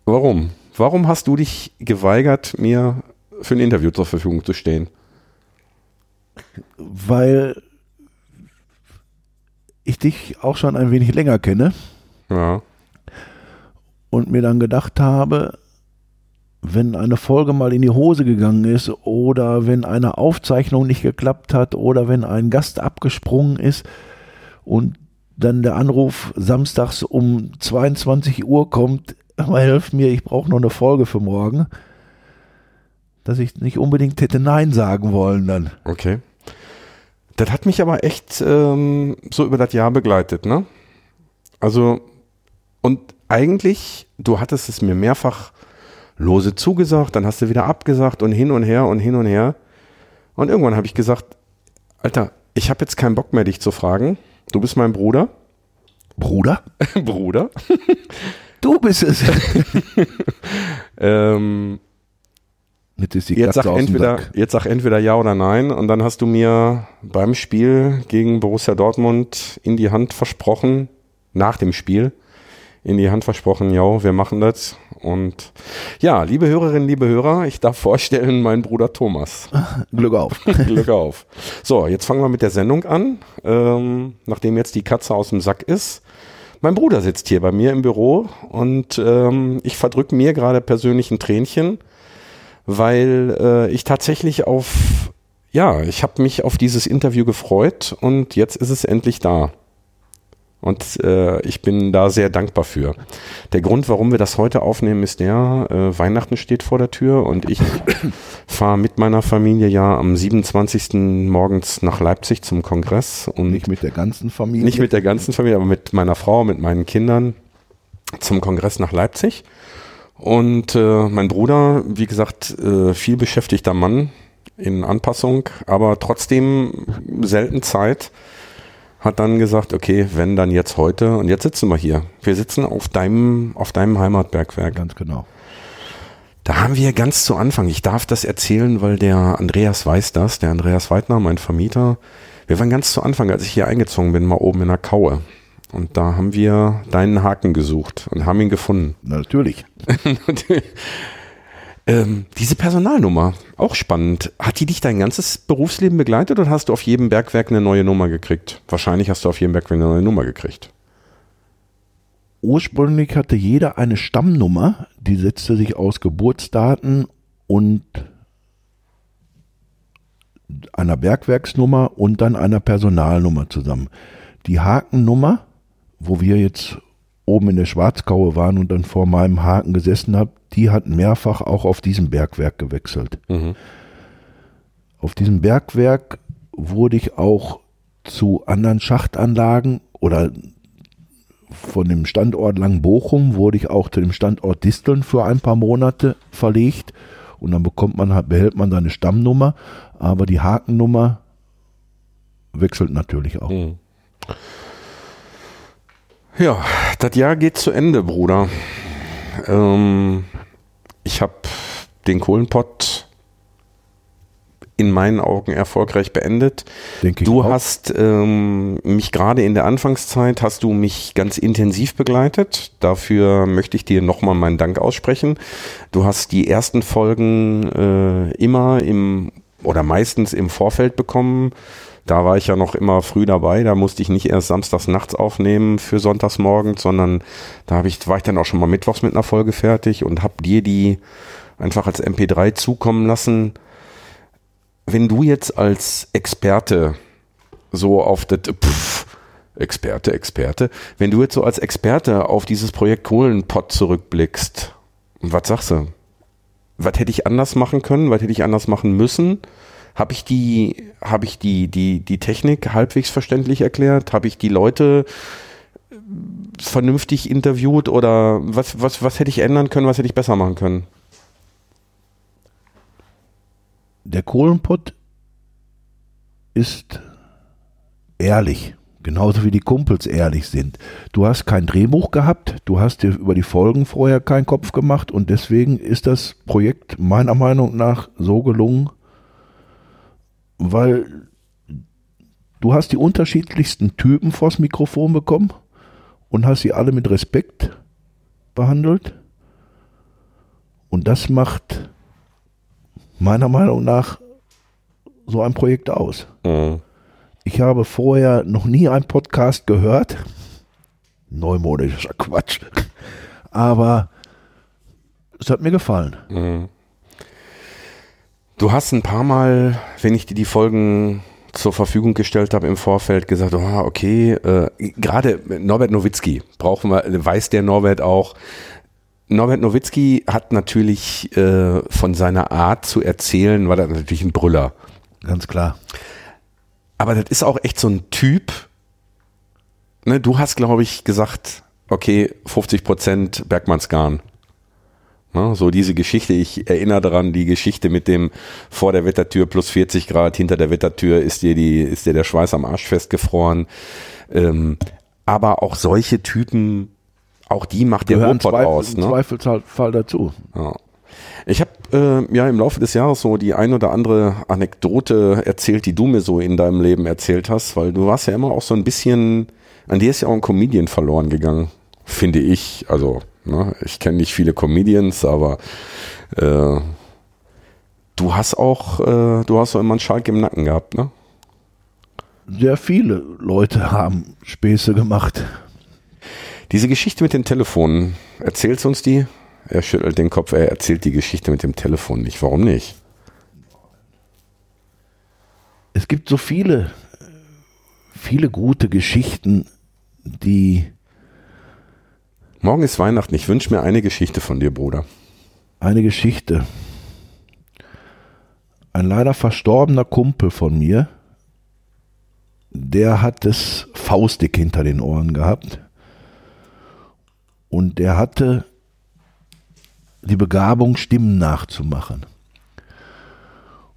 Warum? Warum hast du dich geweigert, mir für ein Interview zur Verfügung zu stehen? weil ich dich auch schon ein wenig länger kenne. Ja. Und mir dann gedacht habe, wenn eine Folge mal in die Hose gegangen ist oder wenn eine Aufzeichnung nicht geklappt hat oder wenn ein Gast abgesprungen ist und dann der Anruf samstags um 22 Uhr kommt, helf mir, ich brauche noch eine Folge für morgen, dass ich nicht unbedingt hätte Nein sagen wollen dann. Okay. Das hat mich aber echt ähm, so über das Jahr begleitet, ne? Also, und eigentlich, du hattest es mir mehrfach lose zugesagt, dann hast du wieder abgesagt und hin und her und hin und her. Und irgendwann habe ich gesagt, Alter, ich habe jetzt keinen Bock mehr, dich zu fragen. Du bist mein Bruder. Bruder? Bruder. du bist es. ähm, jetzt sag, entweder, jetzt sag entweder ja oder nein und dann hast du mir beim Spiel gegen Borussia Dortmund in die Hand versprochen, nach dem Spiel, in die Hand versprochen, ja, wir machen das. Und ja, liebe Hörerinnen, liebe Hörer, ich darf vorstellen, mein Bruder Thomas. Glück auf. Glück auf. So, jetzt fangen wir mit der Sendung an. Ähm, nachdem jetzt die Katze aus dem Sack ist. Mein Bruder sitzt hier bei mir im Büro und ähm, ich verdrücke mir gerade persönlich ein Tränchen weil äh, ich tatsächlich auf, ja, ich habe mich auf dieses Interview gefreut und jetzt ist es endlich da. Und äh, ich bin da sehr dankbar für. Der Grund, warum wir das heute aufnehmen, ist der, äh, Weihnachten steht vor der Tür und ich fahre mit meiner Familie ja am 27. morgens nach Leipzig zum Kongress. Und nicht mit der ganzen Familie? Nicht mit der ganzen Familie, aber mit meiner Frau, mit meinen Kindern zum Kongress nach Leipzig. Und äh, mein Bruder, wie gesagt, äh, viel beschäftigter Mann in Anpassung, aber trotzdem selten Zeit, hat dann gesagt, okay, wenn dann jetzt heute und jetzt sitzen wir hier. Wir sitzen auf deinem, auf deinem Heimatbergwerk. Ganz genau. Da haben wir ganz zu Anfang, ich darf das erzählen, weil der Andreas weiß das, der Andreas Weidner, mein Vermieter. Wir waren ganz zu Anfang, als ich hier eingezogen bin, mal oben in der Kaue. Und da haben wir deinen Haken gesucht und haben ihn gefunden. Natürlich. ähm, diese Personalnummer, auch spannend. Hat die dich dein ganzes Berufsleben begleitet oder hast du auf jedem Bergwerk eine neue Nummer gekriegt? Wahrscheinlich hast du auf jedem Bergwerk eine neue Nummer gekriegt. Ursprünglich hatte jeder eine Stammnummer, die setzte sich aus Geburtsdaten und einer Bergwerksnummer und dann einer Personalnummer zusammen. Die Hakennummer wo wir jetzt oben in der Schwarzkaue waren und dann vor meinem Haken gesessen habe, die hat mehrfach auch auf diesem Bergwerk gewechselt. Mhm. Auf diesem Bergwerk wurde ich auch zu anderen Schachtanlagen oder von dem Standort Langbochum wurde ich auch zu dem Standort Disteln für ein paar Monate verlegt und dann bekommt man, behält man seine Stammnummer, aber die Hakennummer wechselt natürlich auch. Mhm. Ja, das Jahr geht zu Ende, Bruder. Ähm, ich habe den Kohlenpott in meinen Augen erfolgreich beendet. Denke du hast ähm, mich gerade in der Anfangszeit, hast du mich ganz intensiv begleitet. Dafür möchte ich dir nochmal meinen Dank aussprechen. Du hast die ersten Folgen äh, immer im oder meistens im Vorfeld bekommen. Da war ich ja noch immer früh dabei. Da musste ich nicht erst samstags nachts aufnehmen für sonntags morgens, sondern da habe ich, war ich dann auch schon mal mittwochs mit einer Folge fertig und habe dir die einfach als MP3 zukommen lassen wenn du jetzt als Experte so auf das, pff, Experte, Experte, wenn du jetzt so als Experte auf dieses Projekt Kohlenpott zurückblickst, was sagst du? Was hätte ich anders machen können? Was hätte ich anders machen müssen? Habe ich die, habe ich die, die, die Technik halbwegs verständlich erklärt? Habe ich die Leute vernünftig interviewt oder was, was, was hätte ich ändern können? Was hätte ich besser machen können? der Kohlenpott ist ehrlich, genauso wie die Kumpels ehrlich sind. Du hast kein Drehbuch gehabt, du hast dir über die Folgen vorher keinen Kopf gemacht und deswegen ist das Projekt meiner Meinung nach so gelungen, weil du hast die unterschiedlichsten Typen vors Mikrofon bekommen und hast sie alle mit Respekt behandelt. Und das macht meiner Meinung nach so ein Projekt aus. Mhm. Ich habe vorher noch nie einen Podcast gehört. Neumodischer Quatsch. Aber es hat mir gefallen. Mhm. Du hast ein paar Mal, wenn ich dir die Folgen zur Verfügung gestellt habe im Vorfeld, gesagt, oh, okay, äh, gerade Norbert Nowitzki brauchen wir, weiß der Norbert auch, Norbert Nowitzki hat natürlich äh, von seiner Art zu erzählen, war das natürlich ein Brüller. Ganz klar. Aber das ist auch echt so ein Typ. Ne, du hast, glaube ich, gesagt, okay, 50 Prozent Bergmannsgarn. Ne, so diese Geschichte, ich erinnere daran, die Geschichte mit dem vor der Wettertür plus 40 Grad, hinter der Wettertür ist dir, die, ist dir der Schweiß am Arsch festgefroren. Ähm, aber auch solche Typen auch die macht der Ruhrpott aus. Ne? Zweifelsfall dazu. Ja. Ich habe äh, ja im Laufe des Jahres so die ein oder andere Anekdote erzählt, die du mir so in deinem Leben erzählt hast, weil du warst ja immer auch so ein bisschen, an dir ist ja auch ein Comedian verloren gegangen, finde ich. Also, ne, ich kenne nicht viele Comedians, aber äh, du hast auch, äh, du hast so immer einen Schalk im Nacken gehabt, ne? Sehr viele Leute haben Späße gemacht. Diese Geschichte mit den Telefonen, erzählst uns die? Er schüttelt den Kopf, er erzählt die Geschichte mit dem Telefon nicht. Warum nicht? Es gibt so viele, viele gute Geschichten, die. Morgen ist Weihnachten. Ich wünsche mir eine Geschichte von dir, Bruder. Eine Geschichte. Ein leider verstorbener Kumpel von mir, der hat das Faustdick hinter den Ohren gehabt. Und er hatte die Begabung, Stimmen nachzumachen.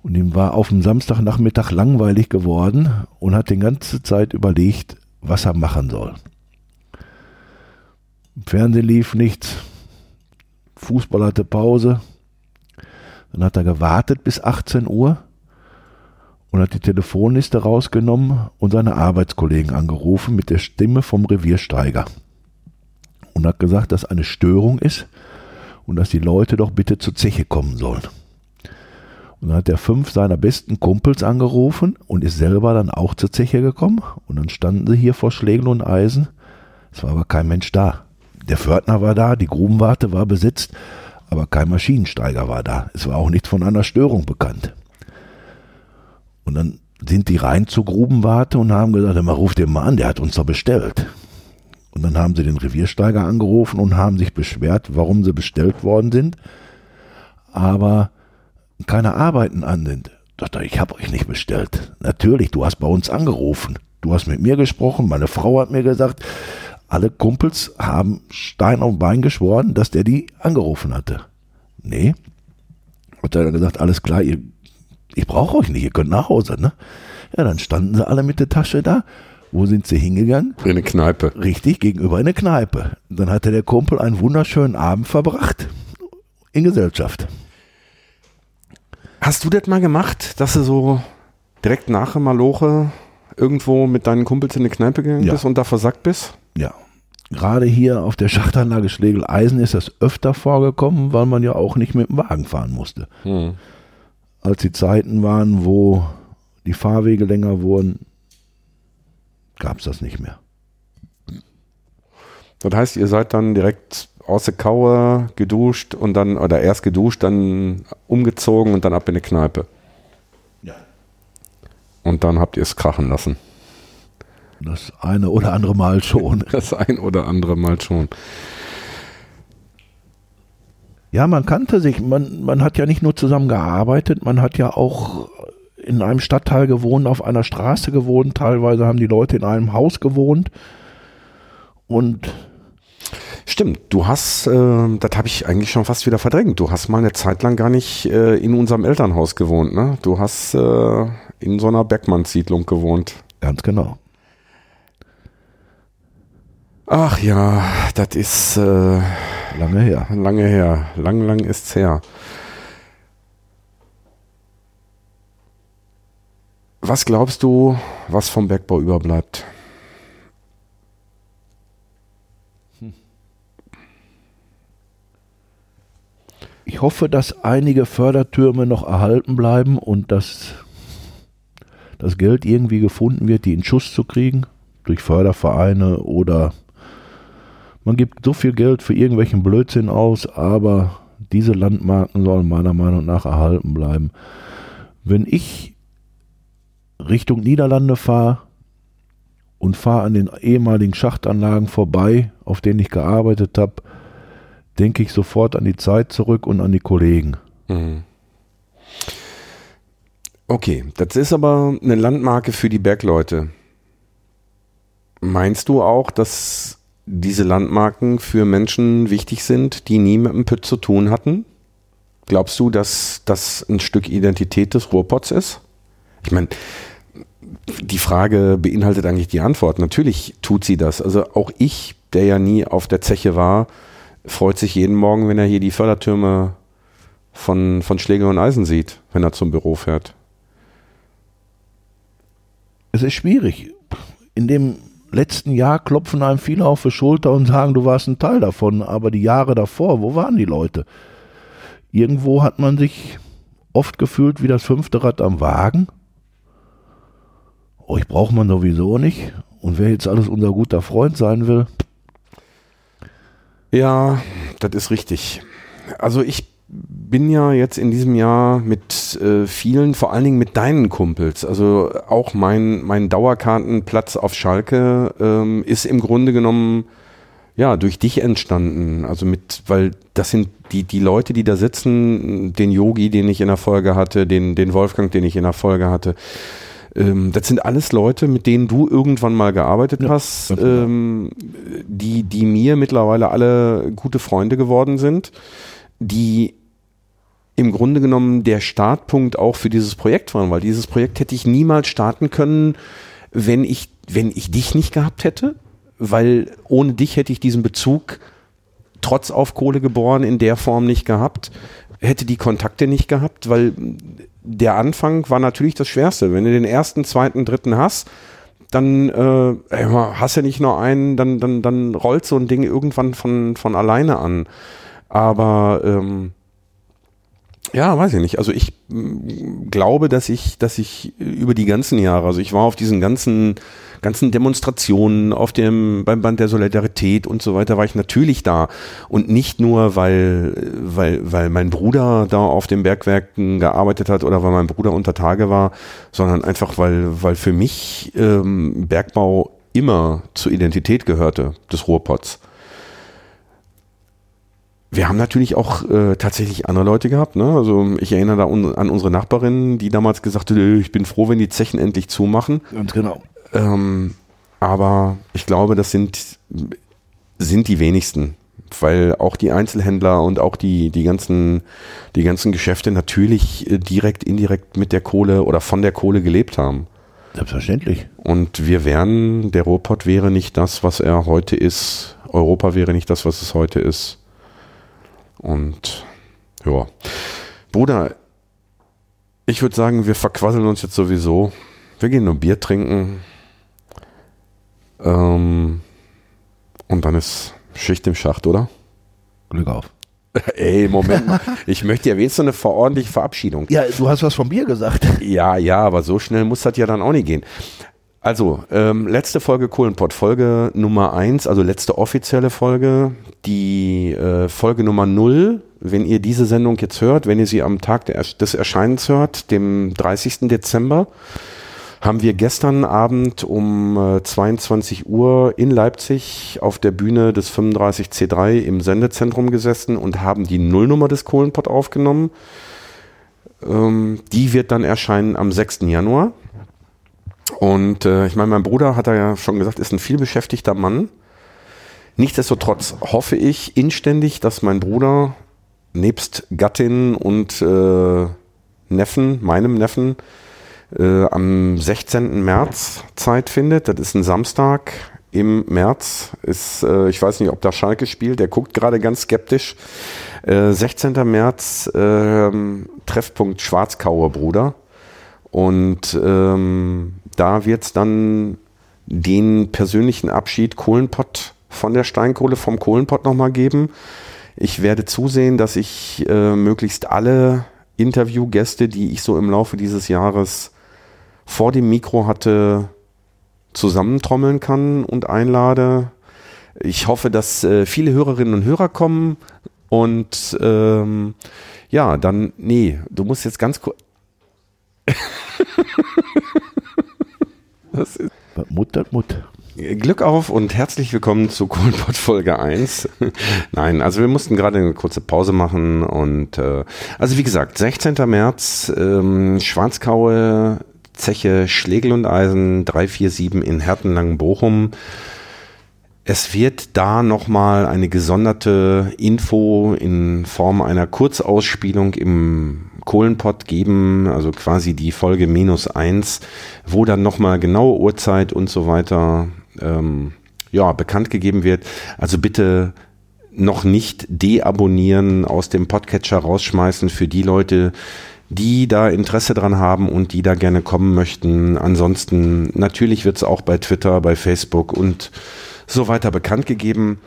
Und ihm war auf dem Samstagnachmittag langweilig geworden und hat die ganze Zeit überlegt, was er machen soll. Fernsehen lief nichts, Fußball hatte Pause. Dann hat er gewartet bis 18 Uhr und hat die Telefonliste rausgenommen und seine Arbeitskollegen angerufen mit der Stimme vom Reviersteiger und hat gesagt, dass eine Störung ist und dass die Leute doch bitte zur Zeche kommen sollen. Und dann hat er fünf seiner besten Kumpels angerufen und ist selber dann auch zur Zeche gekommen. Und dann standen sie hier vor Schlägel und Eisen. Es war aber kein Mensch da. Der Pförtner war da, die Grubenwarte war besetzt, aber kein Maschinensteiger war da. Es war auch nichts von einer Störung bekannt. Und dann sind die rein zur Grubenwarte und haben gesagt, man ruft den mal an, der hat uns doch bestellt. Und dann haben sie den Reviersteiger angerufen und haben sich beschwert, warum sie bestellt worden sind, aber keine Arbeiten an sind. Dachte, ich habe euch nicht bestellt. Natürlich, du hast bei uns angerufen. du hast mit mir gesprochen, meine Frau hat mir gesagt, alle Kumpels haben Stein auf Bein geschworen, dass der die angerufen hatte. Nee. Hat er dann gesagt, alles klar, ihr, ich brauche euch nicht, ihr könnt nach Hause, ne? Ja, dann standen sie alle mit der Tasche da. Wo sind sie hingegangen? In eine Kneipe. Richtig, gegenüber eine Kneipe. Dann hatte der Kumpel einen wunderschönen Abend verbracht. In Gesellschaft. Hast du das mal gemacht, dass du so direkt nach dem Maloche irgendwo mit deinen Kumpels in eine Kneipe gegangen Ja. bist und da versackt bist? Ja. Gerade hier auf der Schachtanlage Schlegel-Eisen ist das öfter vorgekommen, weil man ja auch nicht mit dem Wagen fahren musste. Hm. Als die Zeiten waren, wo die Fahrwege länger wurden, gab es das nicht mehr. Das heißt, ihr seid dann direkt aus der Kaue geduscht und dann, oder erst geduscht, dann umgezogen und dann ab in eine Kneipe. Ja. Und dann habt ihr es krachen lassen. Das eine oder andere Mal schon. Das ein oder andere Mal schon. Ja, man kannte sich. Man, man hat ja nicht nur zusammen gearbeitet, man hat ja auch in einem Stadtteil gewohnt, auf einer Straße gewohnt. Teilweise haben die Leute in einem Haus gewohnt. Und Stimmt, du hast, äh, das habe ich eigentlich schon fast wieder verdrängt. Du hast mal eine Zeit lang gar nicht äh, in unserem Elternhaus gewohnt, ne? Du hast äh, in so einer Bergmannssiedlung gewohnt. ganz genau. Ach ja, das ist äh, Lange her. lange her. Lang, lang ist's her. Was glaubst du, was vom Bergbau überbleibt? Ich hoffe, dass einige Fördertürme noch erhalten bleiben und dass das Geld irgendwie gefunden wird, die in Schuss zu kriegen. Durch Fördervereine oder man gibt so viel Geld für irgendwelchen Blödsinn aus, aber diese Landmarken sollen meiner Meinung nach erhalten bleiben. Wenn ich Richtung Niederlande fahre und fahre an den ehemaligen Schachtanlagen vorbei, auf denen ich gearbeitet habe, denke ich sofort an die Zeit zurück und an die Kollegen. Mhm. Okay, das ist aber eine Landmarke für die Bergleute. Meinst du auch, dass diese Landmarken für Menschen wichtig sind, die nie mit dem Pütt zu tun hatten? Glaubst du, dass das ein Stück Identität des Ruhrpots ist? Ich meine, die Frage beinhaltet eigentlich die Antwort. Natürlich tut sie das. Also auch ich, der ja nie auf der Zeche war, freut sich jeden Morgen, wenn er hier die Fördertürme von, von Schläger und Eisen sieht, wenn er zum Büro fährt. Es ist schwierig. In dem letzten Jahr klopfen einem viele auf die Schulter und sagen, du warst ein Teil davon, aber die Jahre davor, wo waren die Leute? Irgendwo hat man sich oft gefühlt wie das fünfte Rad am Wagen. Euch braucht man sowieso nicht. Und wer jetzt alles unser guter Freund sein will, Ja, das ist richtig. Also ich bin ja jetzt in diesem Jahr mit äh, vielen, vor allen Dingen mit deinen Kumpels, also auch mein, mein Dauerkartenplatz auf Schalke ähm, ist im Grunde genommen ja durch dich entstanden. Also mit, weil das sind die, die Leute, die da sitzen, den Yogi, den ich in der Folge hatte, den, den Wolfgang, den ich in der Folge hatte. Ähm, das sind alles Leute, mit denen du irgendwann mal gearbeitet Ja, hast, genau. ähm, die, die mir mittlerweile alle gute Freunde geworden sind, die im Grunde genommen der Startpunkt auch für dieses Projekt waren, weil dieses Projekt hätte ich niemals starten können, wenn ich, wenn ich dich nicht gehabt hätte, weil ohne dich hätte ich diesen Bezug trotz auf Kohle geboren in der Form nicht gehabt, hätte die Kontakte nicht gehabt, weil der Anfang war natürlich das Schwerste. Wenn du den ersten, zweiten, dritten hast, dann äh, hast du nicht nur einen, dann, dann, dann rollt so ein Ding irgendwann von, von alleine an. Aber ähm, ja, weiß ich nicht. Also ich mm, glaube, dass ich, dass ich über die ganzen Jahre, also ich war auf diesen ganzen, ganzen Demonstrationen, auf dem, beim Band der Solidarität und so weiter, war ich natürlich da. Und nicht nur, weil, weil, weil mein Bruder da auf den Bergwerken gearbeitet hat oder weil mein Bruder unter Tage war, sondern einfach, weil, weil für mich ähm, Bergbau immer zur Identität gehörte des Ruhrpots. Wir haben natürlich auch äh, tatsächlich andere Leute gehabt. Ne? Also ich erinnere da un an unsere Nachbarin, die damals gesagt hat, "Äh, ich bin froh, wenn die Zechen endlich zumachen. ganz genau. Ähm, aber ich glaube, das sind, sind die wenigsten weil auch die Einzelhändler und auch die, die ganzen, die ganzen Geschäfte natürlich äh, direkt, indirekt mit der Kohle oder von der Kohle gelebt haben. Selbstverständlich. Und wir wären, der Ruhrpott wäre nicht das, was er heute ist. Europa wäre nicht das, was es heute ist. Und ja. Bruder, ich würde sagen, wir verquasseln uns jetzt sowieso. Wir gehen nur Bier trinken. Ähm, und dann ist Schicht im Schacht, oder? Glück auf. Ey, Moment mal. Ich möchte ja wenigstens eine verordentliche Verabschiedung. Ja, du hast was vom Bier gesagt. Ja, ja, aber so schnell muss das ja dann auch nicht gehen. Also, ähm, letzte Folge Kohlenpott, Folge Nummer eins, also letzte offizielle Folge. Die äh, Folge Nummer null, wenn ihr diese Sendung jetzt hört, wenn ihr sie am Tag des Erscheinens hört, dem 30. Dezember, haben wir gestern Abend um äh, 22 Uhr in Leipzig auf der Bühne des 35C3 im Sendezentrum gesessen und haben die Nullnummer des Kohlenpott aufgenommen. Ähm, die wird dann erscheinen am 6. Januar. Und äh, ich meine, mein Bruder hat ja schon gesagt, ist ein vielbeschäftigter Mann. Nichtsdestotrotz hoffe ich inständig, dass mein Bruder nebst Gattin und äh, Neffen, meinem Neffen, äh, am 16. März Zeit findet. Das ist ein Samstag im März. Ist, äh, ich weiß nicht, ob da Schalke spielt. Der guckt gerade ganz skeptisch. Äh, 16. März ähm, Treffpunkt Schwarzkaue Bruder. Und ähm, da wird es dann den persönlichen Abschied Kohlenpott von der Steinkohle vom Kohlenpott nochmal geben. Ich werde zusehen, dass ich äh, möglichst alle Interviewgäste, die ich so im Laufe dieses Jahres vor dem Mikro hatte, zusammentrommeln kann und einlade. Ich hoffe, dass äh, viele Hörerinnen und Hörer kommen und ähm, ja, dann, nee, du musst jetzt ganz kurz. Was ist? Mutter, Mutter. Glück auf und herzlich willkommen zu Kohlenpott Folge 1. Nein, also wir mussten gerade eine kurze Pause machen und äh, also wie gesagt, 16. März, ähm, Schwarzkaue, Zeche Schlegel und Eisen 347 in Hertenlangen-Bochum. Es wird da nochmal eine gesonderte Info in Form einer Kurzausspielung im Kohlenpott geben, also quasi die Folge minus eins, wo dann nochmal genaue Uhrzeit und so weiter ähm, ja, bekannt gegeben wird. Also bitte noch nicht deabonnieren, aus dem Podcatcher rausschmeißen für die Leute, die da Interesse dran haben und die da gerne kommen möchten. Ansonsten natürlich wird es auch bei Twitter, bei Facebook und so weiter bekannt gegeben.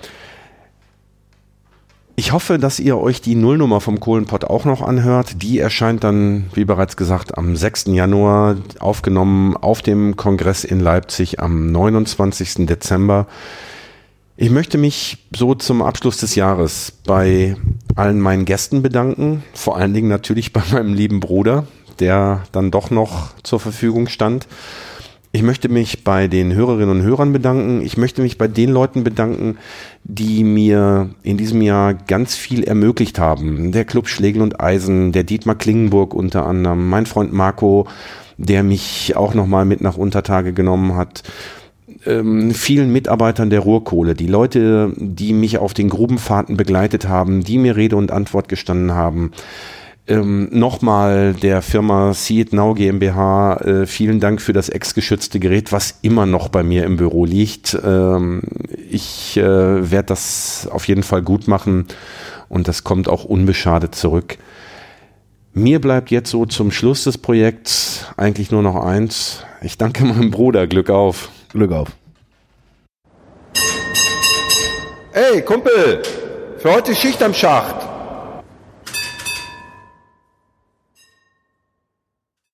Ich hoffe, dass ihr euch die Nullnummer vom Kohlenpott auch noch anhört. Die erscheint dann, wie bereits gesagt, am 6. Januar aufgenommen auf dem Kongress in Leipzig am 29. Dezember. Ich möchte mich so zum Abschluss des Jahres bei allen meinen Gästen bedanken, vor allen Dingen natürlich bei meinem lieben Bruder, der dann doch noch zur Verfügung stand. Ich möchte mich bei den Hörerinnen und Hörern bedanken. Ich möchte mich bei den Leuten bedanken, die mir in diesem Jahr ganz viel ermöglicht haben. Der Club Schlegel und Eisen, der Dietmar Klingenburg unter anderem, mein Freund Marco, der mich auch nochmal mit nach Untertage genommen hat ähm, vielen Mitarbeitern der Ruhrkohle, die Leute, die mich auf den Grubenfahrten begleitet haben, die mir Rede und Antwort gestanden haben. Ähm, Nochmal der Firma See It Now GmbH, äh, vielen Dank für das ex-geschützte Gerät, was immer noch bei mir im Büro liegt. Ähm, ich äh, werde das auf jeden Fall gut machen und das kommt auch unbeschadet zurück. Mir bleibt jetzt so zum Schluss des Projekts eigentlich nur noch eins. Ich danke meinem Bruder. Glück auf. Glück auf. Ey, Kumpel, für heute Schicht am Schacht.